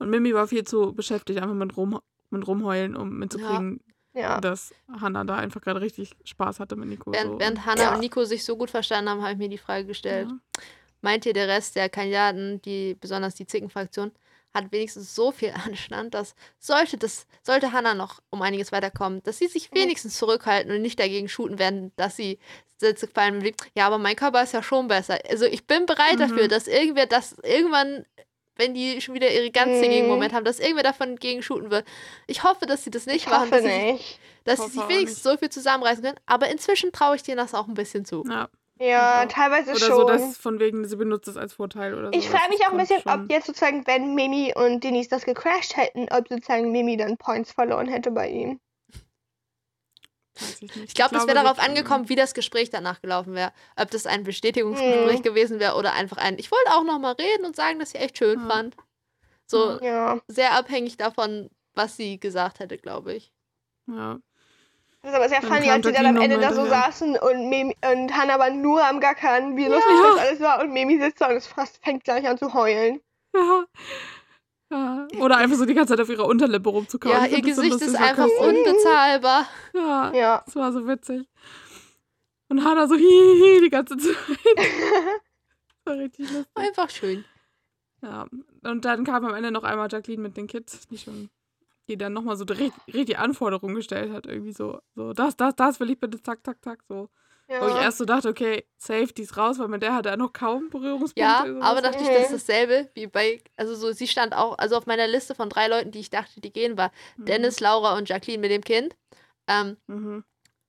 Und Mimi war viel zu beschäftigt, einfach mit, rum, mit rumheulen, um mitzukriegen, Ja. dass Hannah da einfach gerade richtig Spaß hatte mit Nico. Während, so. während Hannah Ja. und Nico sich so gut verstanden haben, habe ich mir die Frage gestellt. ja. Meint ihr, der Rest der Kandidaten, die besonders die Zickenfraktion, hat wenigstens so viel *laughs* Anstand, dass sollte das, sollte Hannah noch um einiges weiterkommen, dass sie sich Mhm. wenigstens zurückhalten und nicht dagegen shooten werden, dass sie Sätze fallen wie, ja, aber mein Körper ist ja schon besser. Also ich bin bereit Mhm. dafür, dass irgendwer das irgendwann, wenn die schon wieder ihre ganz Mhm. Moment haben, dass irgendwer davon gegen shooten wird. Ich hoffe, dass sie das nicht Ich machen, hoffe dass sie, nicht. dass sie sich wenigstens so viel zusammenreißen können. Aber inzwischen traue ich denen das auch ein bisschen zu. ja. Ja, Also, teilweise Oder schon. so, dass von wegen, sie benutzt es als Vorteil oder so. ich frage mich auch ein bisschen, schon, ob jetzt sozusagen, wenn Mimi und Denise das gecrashed hätten, ob sozusagen Mimi dann Points verloren hätte bei ihm. Ich. Ich glaube, das wäre darauf angekommen, wie das Gespräch danach gelaufen wäre. Ob das ein Bestätigungsgespräch Mhm. gewesen wäre oder einfach ein, ich wollte auch noch mal reden und sagen, dass ich echt schön Ja. fand. So Ja. sehr abhängig davon, was sie gesagt hätte, glaube ich. Ja. Das ist aber sehr funny, als sie dann am Ende da so hinterher. saßen und, und Hannah war nur am Gackern, wie lustig das alles war. Und Mimi sitzt da und es fast fängt gleich an zu heulen. Ja. ja. Oder einfach so die ganze Zeit auf ihrer Unterlippe rumzukauen. ja, ihr Gesicht ist einfach unbezahlbar. Ja, Ja. das war so witzig. Und Hannah so hihihi die ganze Zeit. *laughs* war richtig lustig. Einfach schön. Ja. Und dann kam am Ende noch einmal Jacqueline mit den Kids, die schon, die dann nochmal so richtig, richtig Anforderungen gestellt hat. Irgendwie so, so, das, das, das will ich bitte, zack, zack, zack, so. Wo ich Ja. erst so dachte, okay, safe, die ist raus, weil mit der hatte er noch kaum Berührungspunkte. Ja, aber dachte ich, das ist Mhm. dasselbe wie bei, also so, sie stand auch, also auf meiner Liste von drei Leuten, die ich dachte, die gehen, war Dennis, Laura und Jacqueline mit dem Kind. Ähm, Mhm.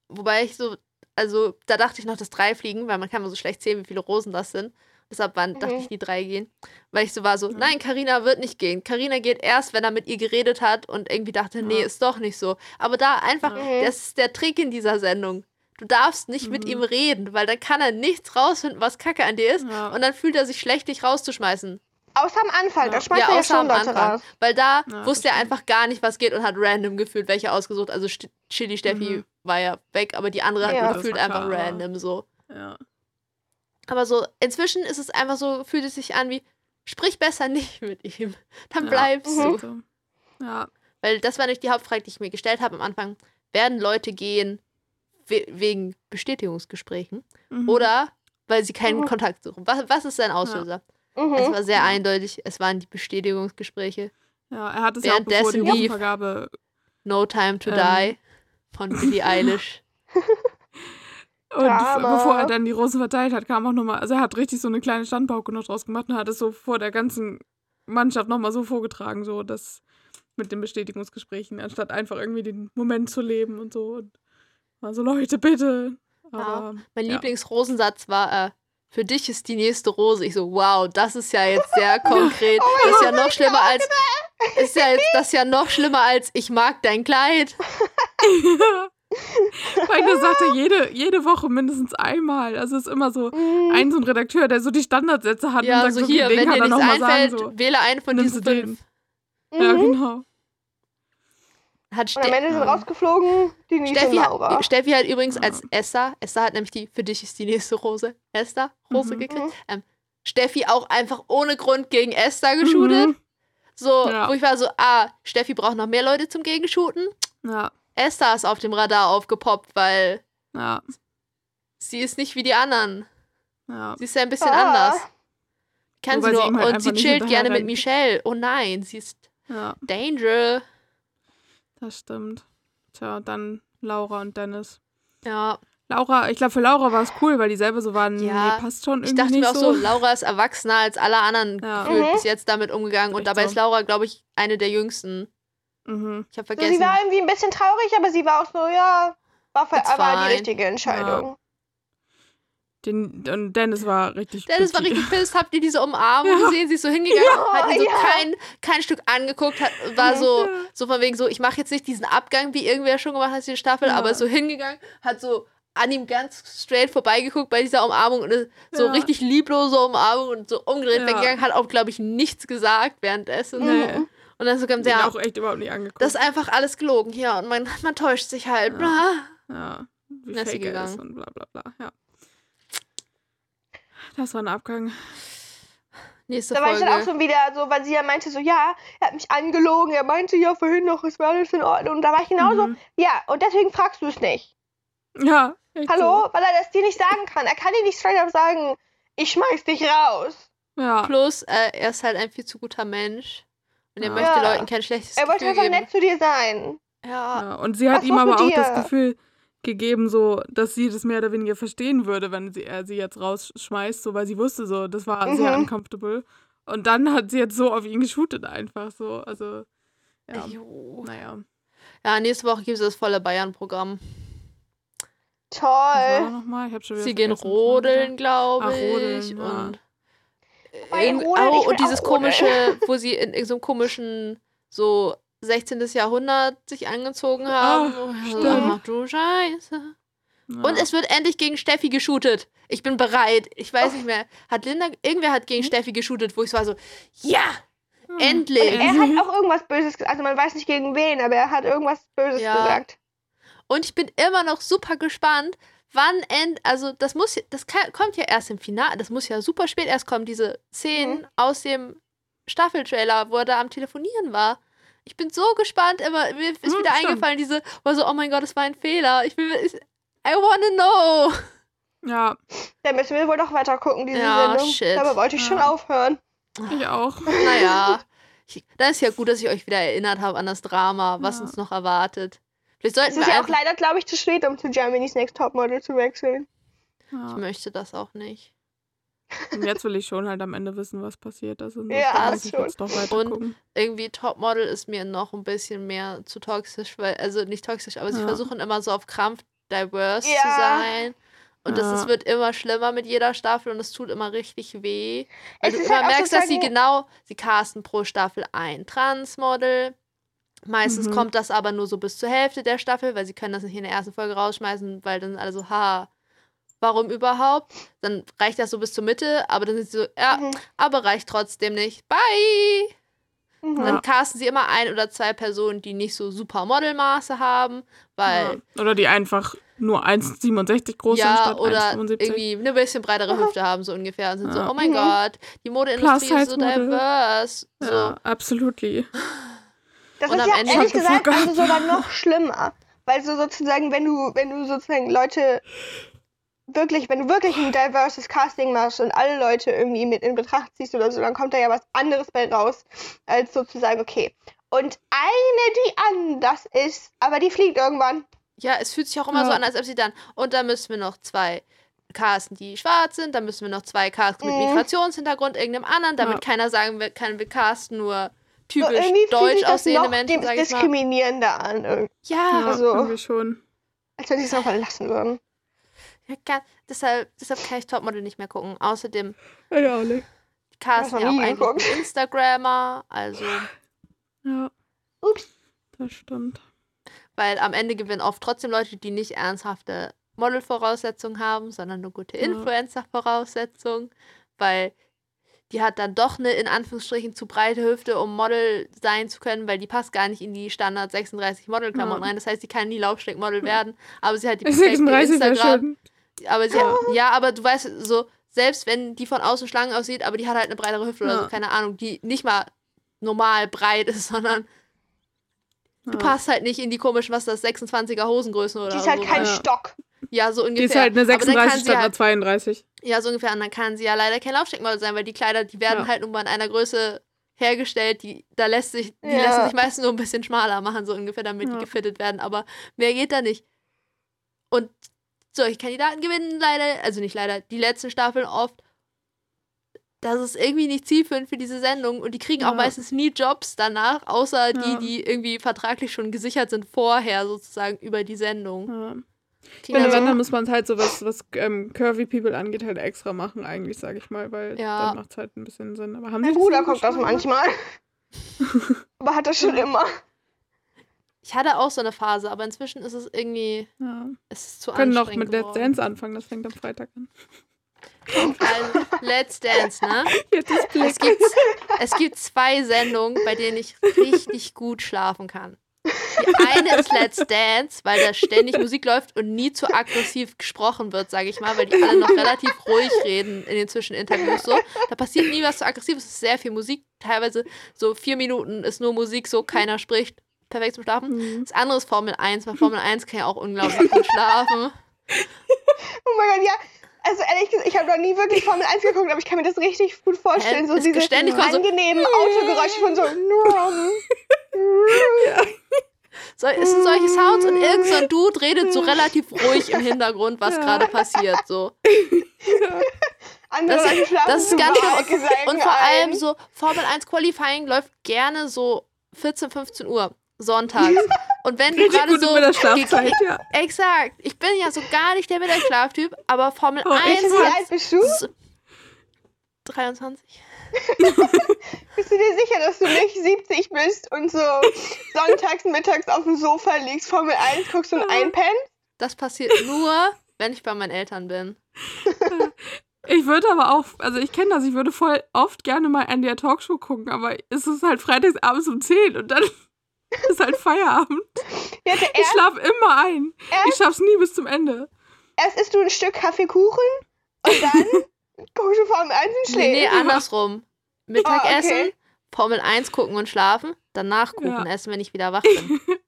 Wobei ich so, also da dachte ich noch, dass drei fliegen, weil man kann mal so schlecht sehen, wie viele Rosen das sind. Deshalb waren, dachte Mhm. ich, die drei gehen. Weil ich so war so, Ja. nein, Karina wird nicht gehen. Karina geht erst, wenn er mit ihr geredet hat und irgendwie dachte, nee, ist doch nicht so. Aber da einfach, das ist der Trick in dieser Sendung. Du darfst nicht mit Mhm. ihm reden, weil dann kann er nichts rausfinden, was Kacke an dir ist. Und dann fühlt er sich schlecht, dich rauszuschmeißen. Außer am Anfang, da schmeißt ja, er ja schon Leute raus. Weil da Ja, wusste er einfach gar nicht, was geht und hat random gefühlt, welche ausgesucht. Also Chili Steffi Mhm. war ja weg, aber die andere Ja. hat gefühlt einfach klar, random so. Ja. Aber so, inzwischen ist es einfach so, fühlt es sich an wie, sprich besser nicht mit ihm. *laughs* Dann Ja. bleibst du. So. Ja. Weil das war nämlich die Hauptfrage, die ich mir gestellt habe am Anfang. Werden Leute gehen we wegen Bestätigungsgesprächen Mhm. oder weil sie keinen Mhm. Kontakt suchen? Was, was ist sein Auslöser? Es Mhm. war sehr eindeutig, es waren die Bestätigungsgespräche. Ja, er hat es ja auch bevor die Rosenvergabe. No Time to Ähm. Die von Billie Eilish. *laughs* Und Drama. bevor er dann die Rosen verteilt hat, kam auch nochmal, also er hat richtig so eine kleine Standpauke noch draus gemacht und hat es so vor der ganzen Mannschaft nochmal so vorgetragen, so das mit den Bestätigungsgesprächen, anstatt einfach irgendwie den Moment zu leben und so. Und war so, Leute, bitte. Aber, Mein ja. Lieblingsrosensatz war, äh, für dich ist die nächste Rose. Ich so, wow, das ist ja jetzt sehr *laughs* konkret. das ist ja noch schlimmer als. Ist ja jetzt das ja noch schlimmer als ich mag dein Kleid. Weil *laughs* das sagt er jede, jede Woche mindestens einmal. Also es ist immer so Mhm. ein so ein Redakteur, der so die Standardsätze hat Ja, und sagt, so so, hier, den wenn kann dir nichts einfällt, sagen. So. wähle einen von diesen fünf. Ja, Mhm. genau. Hat Und am Ende sind Ja. rausgeflogen die Denise Steffi, Laura. hat, Steffi hat übrigens Ja. als Esther, Esther hat nämlich die, für dich ist die nächste Rose, Esther, Rose Mhm. gekriegt. Ähm, Steffi auch einfach ohne Grund gegen Esther geshootet. Mhm. So, Ja. wo ich war so, ah, Steffi braucht noch mehr Leute zum Gegenshooten. Ja, Esther ist auf dem Radar aufgepoppt, weil ja, sie ist nicht wie die anderen. ja. Sie ist ja ein bisschen Ah. anders. Kann sie nur. sie halt und sie chillt gerne mit. Michelle. Oh nein, sie ist ja, Danger. das stimmt. Tja, dann Laura und Dennis. Ja, Laura, ich glaube, für Laura war es cool, weil die selber so waren, Ja, nee, passt schon irgendwie ich dachte nicht mir auch so. so, Laura ist erwachsener als alle anderen Ja. gefühlt Mhm. bis jetzt damit umgegangen. Und dabei so. ist Laura, glaube ich, eine der jüngsten. Mhm. Ich habe So, vergessen. sie war irgendwie ein bisschen traurig, aber sie war auch so, ja, war für, It's aber die richtige Entscheidung. Den, und Dennis war richtig. Dennis war picky. richtig pisst. Habt ihr diese Umarmung *laughs* Ja. gesehen? Sie ist so hingegangen, Ja, hat ihn so ja. kein, kein Stück angeguckt, hat, war so, Ja. so von wegen so, ich mache jetzt nicht diesen Abgang, wie irgendwer schon gemacht hat, die Staffel, Ja. aber ist so hingegangen, hat so an ihm ganz straight vorbeigeguckt bei dieser Umarmung und so Ja. richtig lieblose Umarmung und so umgedreht Ja. weggegangen, hat auch, glaube ich, nichts gesagt währenddessen. Nee. Und dann so ganz, ja, auch echt überhaupt nicht angeguckt. das ist einfach alles gelogen hier und man, *laughs* man täuscht sich halt. Ja. bla. ja, wie ist fake ist gegangen. und bla bla bla. Ja. Das war ein Abgang. Nächste Da war ich dann auch schon wieder so, weil sie ja meinte so, ja, er hat mich angelogen, er meinte ja vorhin noch, es wäre alles in Ordnung. Und da war ich genauso, Mhm. ja, und deswegen fragst du es nicht. Ja, echt Hallo? Weil er das dir nicht sagen kann. Er kann dir nicht straight up sagen, ich schmeiß dich raus. So. Ja. Plus, äh, er ist halt ein viel zu guter Mensch. Und er Ja. möchte Ja. Leuten kein schlechtes Er wollte Gefühl einfach geben. nett zu dir sein. Ja. ja. Und sie hat Was ihm aber auch dir? das Gefühl gegeben, so, dass sie das mehr oder weniger verstehen würde, wenn sie, er sie jetzt rausschmeißt, so, weil sie wusste so, das war sehr Mhm. uncomfortable. Und dann hat sie jetzt so auf ihn geshootet einfach so. Also, ja, Jo. naja. Ja, nächste Woche gibt es das volle Bayern-Programm. Toll. nochmal? Ich hab schon wieder Sie gehen rodeln, glaube Ach, ich. rodeln, ja. Und, Rodeln, ich oh, und dieses komische, *laughs* wo sie in irgendeinem komischen, so 16. Jahrhundert sich angezogen haben. Ah, Oh. Ach du Scheiße. Ja. Und es wird endlich gegen Steffi geshootet. Ich bin bereit. Ich weiß nicht mehr. Hat Linda, irgendwer hat Hm? gegen Steffi geshootet, wo ich so war so, ja, Hm. endlich. Er hat auch irgendwas Böses gesagt. Also man weiß nicht gegen wen, aber er hat irgendwas Böses Ja. gesagt. Und ich bin immer noch super gespannt, wann end, also das muss, das kann, kommt ja erst im Finale, das muss ja super spät erst kommen, diese Szenen Mhm. aus dem Staffeltrailer, wo er da am Telefonieren war. Ich bin so gespannt, immer, mir ist Hm, wieder stimmt. eingefallen, diese, war so, oh mein Gott, das war ein Fehler. Ich will, ich, I wanna know. Ja, Da müssen wir wohl noch weiter gucken, diese Ja, Sendung. shit. Dabei wollte ich schon Ja. aufhören. ich auch. Naja, *laughs* ich, dann ist ja gut, dass ich euch wieder erinnert habe an das Drama, was Ja. uns noch erwartet. Vielleicht Es sollten ist wir ja auch leider, glaube ich, zu spät, um zu Germany's Next Topmodel zu wechseln. ich Ja. möchte das auch nicht. Und jetzt will ich schon halt am Ende wissen, was passiert. Also Ja, das muss ich schon. jetzt doch weiter Und- gucken. irgendwie Topmodel ist mir noch ein bisschen mehr zu toxisch, weil, also nicht toxisch, aber sie Ja. versuchen immer so auf Krampf diverse Ja. zu sein. Und das ist, wird immer schlimmer mit jeder Staffel und es tut immer richtig weh. Weil Es du ist immer halt merkst, dass sie genau, sie casten pro Staffel ein Transmodel. Meistens Mhm. kommt das aber nur so bis zur Hälfte der Staffel, weil sie können das nicht in der ersten Folge rausschmeißen, weil dann sind alle so, ha, warum überhaupt? Dann reicht das so bis zur Mitte, aber dann sind sie so, ja, Mhm. aber reicht trotzdem nicht. Bye! Mhm. Dann Ja. casten sie immer ein oder zwei Personen, die nicht so super Modelmaße haben, weil Ja. Oder die einfach nur 1,67 groß sind ja, statt oder 1,75. irgendwie eine bisschen breitere Hüfte haben, so ungefähr. Und sind so, Ja. oh mein Mhm. Gott, die Modeindustrie ist so diverse. So. Ja, absolutely. *laughs* Das Und ist am ja Ende- ehrlich gesagt also sogar noch schlimmer. Weil so sozusagen, wenn du, wenn du sozusagen Leute wirklich, wenn du wirklich ein diverses Casting machst und alle Leute irgendwie mit in Betracht ziehst oder so, dann kommt da ja was anderes bei raus, als sozusagen, okay. Und eine, die anders ist, aber die fliegt irgendwann. Ja, es fühlt sich auch immer Ja. so an, als ob sie dann, und da müssen wir noch zwei casten, die schwarz sind, dann müssen wir noch zwei casten mit Mhm. Migrationshintergrund, irgendeinem anderen, damit Ja. keiner sagen wir, kann, wir casten nur typisch fühlt deutsch aussehende Menschen, sag ich mal. diskriminierender an. Ja, Ja, Also- irgendwie schon. Als wenn sie es noch verlassen würden. ja, kann, deshalb, deshalb kann ich Topmodel nicht mehr gucken. Außerdem Ja, auch nicht. noch ja auch eigentlich nur Instagrammer, also Ja. Ups. Das stimmt. Weil am Ende gewinnen oft trotzdem Leute, die nicht ernsthafte Model-Voraussetzungen haben, sondern nur gute Ja. Influencer-Voraussetzungen. Weil die hat dann doch eine in Anführungsstrichen zu breite Hüfte, um Model sein zu können, weil die passt gar nicht in die Standard 36 Modelklamotten Ja. rein. Das heißt, die kann nie Laufsteckmodel werden, aber sie hat die *laughs* 36 perfekte Instagram. Aber sie hat, ja, aber du weißt so, selbst wenn die von außen schlank aussieht, aber die hat halt eine breitere Hüfte oder Ja. so, keine Ahnung, die nicht mal normal breit ist, *laughs* sondern du Ja. passt halt nicht in die komischen, was ist das, 26er Hosengrößen oder Die ist so. halt kein ja. Stock. ja, so ungefähr. Die ist halt eine Aber dann 36 kann sie statt einer halt, 32. Ja, so ungefähr. Und dann kann sie ja leider kein Laufsteckmodel sein, weil die Kleider, die werden Ja. halt nur mal in einer Größe hergestellt, die da lässt sich, die Ja. lassen sich meistens nur ein bisschen schmaler machen, so ungefähr, damit Ja. die gefittet werden. Aber mehr geht da nicht. Und solche Kandidaten gewinnen leider, also nicht leider, die letzten Staffeln oft das ist irgendwie nicht zielführend für diese Sendung und die kriegen auch Ja. meistens nie Jobs danach, außer die, Ja. die irgendwie vertraglich schon gesichert sind vorher sozusagen über die Sendung. Ja. Tina, Wenn, so- dann muss man es halt so was, was ähm, Curvy People angeht, halt extra machen, eigentlich, sag ich mal, weil Ja. dann macht es halt ein bisschen Sinn. Aber haben Mein Bruder guckt das manchmal. *laughs* Aber hat das schon immer. ich hatte auch so eine Phase, aber inzwischen ist es irgendwie, Ja. es ist zu Wir können noch mit Let's geworden. Dance anfangen, das fängt am Freitag an. Also, Let's Dance, ne? *laughs* Es gibt, es gibt zwei Sendungen, bei denen ich richtig gut schlafen kann. Die eine ist Let's Dance, weil da ständig Musik läuft und nie zu aggressiv gesprochen wird, sage ich mal, weil die alle noch relativ ruhig reden in den Zwischeninterviews. So. Da passiert nie was zu aggressiv, es ist sehr viel Musik. Teilweise so vier Minuten ist nur Musik, so keiner spricht. Perfekt zum Schlafen. Mhm. Das andere ist Formel 1, weil Formel 1 kann ja auch unglaublich gut schlafen. *laughs* Oh mein Gott, ja. Also ehrlich gesagt, ich habe noch nie wirklich Formel 1 geguckt, aber ich kann mir das richtig gut vorstellen. So Es diese ständig kommt so- angenehmen Autogeräusche von so. *laughs* So, es sind solche Sounds und irgend so ein Dude redet so relativ ruhig im Hintergrund, was Ja. gerade passiert. So. Andere Das- Leute schlafen das ist ganz. Wahlgesängen Und vor allem so Formel 1 Qualifying läuft gerne so 14, 15 Uhr sonntags. *laughs* Und wenn du Richtig gerade gut so mit der Schlafzeit, ja. exakt, ich bin ja so gar nicht der Mittagsschlaftyp, aber Formel Oh, 1 ich Wie alt bist du? so- 23. *laughs* Bist du dir sicher, dass du nicht 70 bist und so sonntags mittags auf dem Sofa liegst, Formel 1 guckst und einpennst? Das passiert nur, wenn ich bei meinen Eltern bin. *laughs* Ich würde aber auch, also ich kenne das, ich würde voll oft gerne mal an der Talkshow gucken, aber es ist halt freitags abends um 10 und dann *laughs* ist halt Feierabend. Ja, Ich schlafe immer ein. Ich schaff's nie bis zum Ende. erst isst du ein Stück Kaffeekuchen und dann *laughs* guckst du Formel 1 und Nee, nee, schläfst. andersrum. Mittagessen, Ah, okay. Formel 1 gucken und schlafen, danach Kuchen Ja. essen, wenn ich wieder wach bin. *laughs*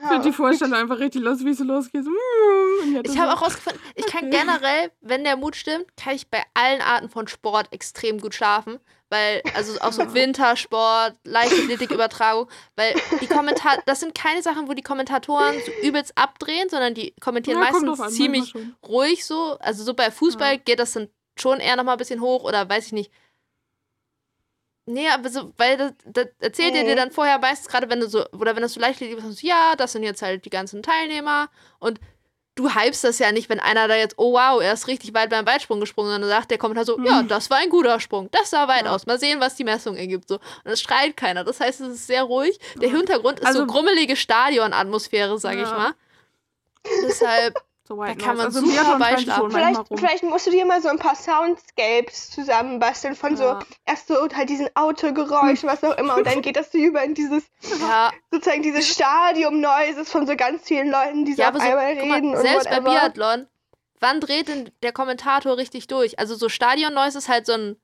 Ich finde die Vorstellung einfach richtig lustig, wie es so losgeht. Mm, Ich habe auch rausgefunden, ich kann Okay. generell, wenn der Mut stimmt, kann ich bei allen Arten von Sport extrem gut schlafen. Weil, also auch so *laughs* Wintersport, Leichtathletikübertragung, weil die Kommentar das sind keine Sachen, wo die Kommentatoren so übelst abdrehen, sondern die kommentieren Ja, meistens an, ziemlich ruhig so. Also so bei Fußball Ja. geht das dann schon eher nochmal ein bisschen hoch oder weiß ich nicht. Nee, aber so, weil das, das erzählt ihr Mhm. dir dann vorher meistens gerade, wenn du so, oder wenn das so leicht liegt, ja, das sind jetzt halt die ganzen Teilnehmer und du hypst das ja nicht, wenn einer da jetzt, oh wow, er ist richtig weit beim Weitsprung gesprungen, sondern sagt der Kommentar so, ja, Mhm. das war ein guter Sprung, das sah weit Ja. aus, mal sehen, was die Messung ergibt, so. Und es schreit keiner, das heißt, es ist sehr ruhig. Der Ja. Hintergrund ist Also- so grummelige Stadionatmosphäre, sag ich Ja. mal. Deshalb, So white Da kann noise. man also super beischlafen. Vielleicht, vielleicht musst du dir mal so ein paar Soundscapes zusammenbasteln von so Ja. erst so halt diesen Autogeräuschen, was auch immer, und dann geht das so über in dieses *laughs* ja, sozusagen dieses Stadium Noises von so ganz vielen Leuten, die so Ja, auf so, einmal guck mal, reden und selbst bei. Biathlon, wann dreht denn der Kommentator richtig durch? Also so Stadion-Noise ist halt so ein,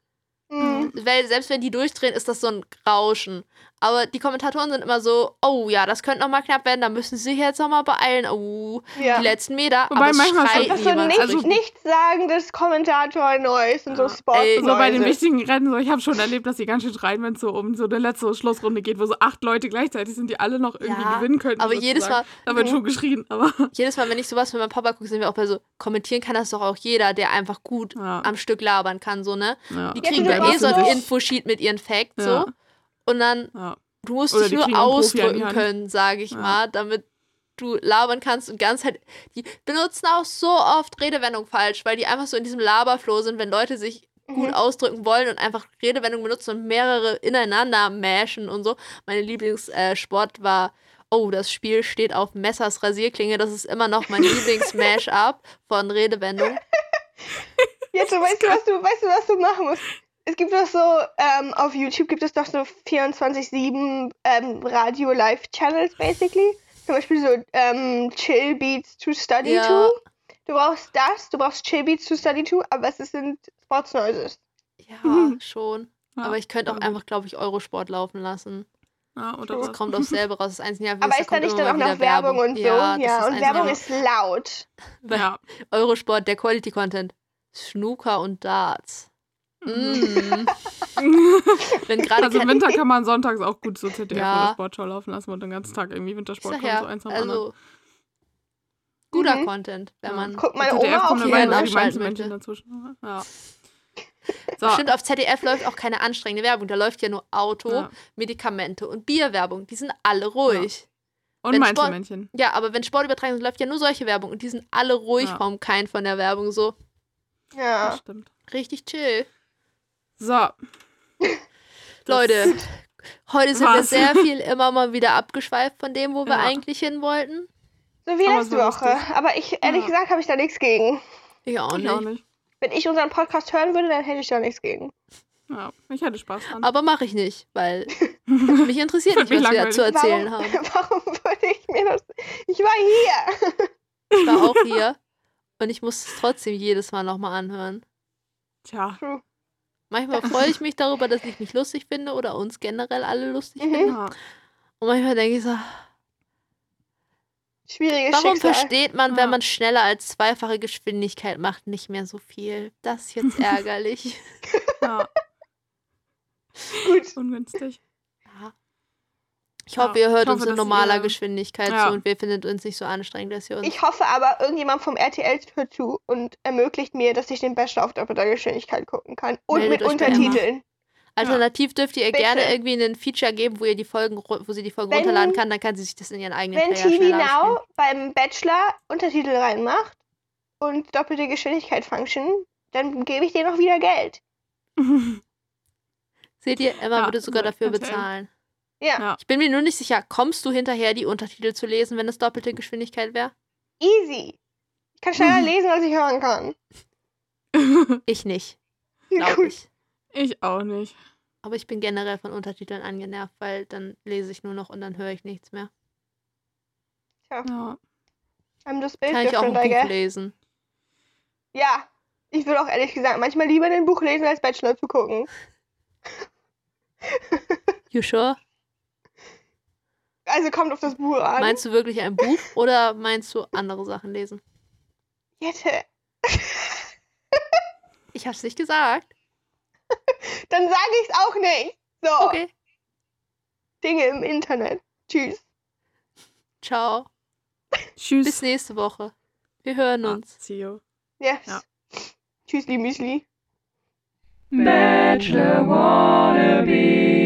Mhm. weil selbst wenn die durchdrehen, ist das so ein Rauschen. Aber die Kommentatoren sind immer so, oh ja, das könnte nochmal knapp werden, da müssen sie sich jetzt nochmal beeilen. Oh, Ja. die letzten Meter. Wobei aber es manchmal schreit schon- Das ist so niemand nicht, richtig. nichts sagendes Kommentator-Noise und so Ja. sport Ey, So bei den wichtigen Rennen, so, ich habe schon erlebt, dass die ganz schön schreien, wenn es so um so eine letzte Schlussrunde geht, wo so acht Leute gleichzeitig sind, die alle noch irgendwie Ja, gewinnen könnten. aber jedes. Mal, Da wird Mhm. schon geschrien, aber. *laughs* jedes Mal, wenn ich sowas mit meinem Papa gucke, sind wir auch bei so, kommentieren kann das doch auch jeder, der einfach gut Ja, am Stück labern kann, so, ne? ja. Die Ja, kriegen da eh so ein Infosheet mit ihren Facts, so. Und dann. Du musst Oder dich nur ausdrücken können, sage ich mal, damit du labern kannst und ganz halt. Die benutzen auch so oft Redewendungen falsch, weil die einfach so in diesem Laberflow sind, wenn Leute sich gut Mhm. ausdrücken wollen und einfach Redewendungen benutzen und mehrere ineinander mashen und so. Meine Lieblingssport äh, war. Oh, das Spiel steht auf Messers Rasierklinge. Das ist immer noch mein *laughs* Lieblings-Mash-up von Redewendungen. Jetzt, weißt du, was du, weißt du, was du machen musst? Es gibt doch so, ähm, auf YouTube gibt es doch so 24-7 ähm, Radio-Live-Channels, basically. Zum Beispiel so ähm, Chill Beats to Study Ja. to. Du brauchst das, du brauchst Chill Beats to Study to, aber es sind Sports Noises. Ja, Mhm. schon. Ja, Aber ich könnte auch einfach, glaube ich, Eurosport laufen lassen. Ja, oder Das was? kommt aufs selbe raus. Das einzige Jahr, Aber ist da nicht dann auch noch wieder Werbung und so? Ja, Ja, und Werbung ist laut. Ja. *laughs* Eurosport, der Quality Content. Snooker und Darts. Mm. *laughs* Wenn gerade Also im Winter kann man sonntags auch gut so ZDF Ja. oder Sportschau laufen lassen und den ganzen Tag irgendwie Wintersport kommt ja, so eins nach dem anderen. also guter Mhm. Content, wenn Ja. man Guck, meine ZDF Oma kommt auf jeden Fall die Menschen dazwischen. Ja. So, Stimmt, auf ZDF läuft auch keine anstrengende Werbung. Da läuft ja nur Auto, Ja. Medikamente und Bierwerbung. Die sind alle ruhig. und wenn Meinzelmännchen. Ja. aber wenn Sport übertragen ist, läuft ja nur solche Werbung. Und die sind alle ruhig Ja. vom Kein von der Werbung. So Ja. Das stimmt. richtig chill. So, *laughs* Leute, heute sind Was? wir sehr *laughs* viel immer mal wieder abgeschweift von dem, wo wir Ja. eigentlich hin wollten. So wie letzte war Woche. Aber ich, ehrlich Ja. gesagt, habe ich da nichts gegen. Ich auch ich nicht. auch nicht. Wenn ich unseren Podcast hören würde, dann hätte ich da nichts gegen. Ja, ich hatte Spaß dran. Aber mache ich nicht, weil *laughs* mich interessiert nicht, was mich wir zu langweilig. erzählen warum, haben. warum würde ich mir das. Ich war hier. Ich war auch hier und ich muss es trotzdem jedes Mal nochmal anhören. Tja, Manchmal freue ich mich darüber, dass ich mich lustig finde oder uns generell alle lustig Mhm. finden. ja. Und manchmal denke ich so, Schwieriges warum Schicksal. versteht man, Ja. wenn man schneller als zweifache Geschwindigkeit macht, nicht mehr so viel? Das ist jetzt *laughs* ärgerlich. ja, Gut. ungünstig. Ich hoffe, Ja, ihr hört ich uns hoffe, in normaler ihr- Geschwindigkeit Ja. zu und wir findet uns nicht so anstrengend, dass ihr uns. Ich hoffe aber, irgendjemand vom RTL hört zu und ermöglicht mir, dass ich den Bachelor auf doppelter Geschwindigkeit gucken kann. Und Meldet mit. Untertiteln. Alternativ dürft ihr ihr Bitte. gerne irgendwie ein Feature geben, wo ihr die Folgen, wo sie die Folgen Wenn- runterladen kann, dann kann sie sich das in ihren eigenen Wenn Player TV abspielen. Now beim Bachelor Untertitel reinmacht und doppelte Geschwindigkeit Function, dann gebe ich dir noch wieder Geld. *laughs* Seht ihr, Emma Ja, würde sogar ja, dafür bezahlen. Ja, Ja. Ich bin mir nur nicht sicher, kommst du hinterher, die Untertitel zu lesen, wenn es doppelte Geschwindigkeit wäre? easy. Ich kann schneller *laughs* lesen, als ich hören kann. *laughs* Ich nicht, glaube Gut. ich. ich auch nicht. Aber ich bin generell von Untertiteln angenervt, weil dann lese ich nur noch und dann höre ich nichts mehr. Ja. I'm just Kann ich auch ein Buch guess. lesen. Ja, ich würde auch ehrlich gesagt manchmal lieber ein Buch lesen, als Bachelor zu gucken. You sure? Also kommt auf das Buch an. Meinst du wirklich ein Buch *laughs* oder meinst du andere Sachen lesen? Jette, *laughs* Ich hab's nicht gesagt. dann sage ich es auch nicht. So, Okay. Dinge im Internet. Tschüss. Ciao. Tschüss. Bis nächste Woche. Wir hören Ah, uns. see you. Yes. Ja. Tschüssli, Müsli. Bachelor wannabe.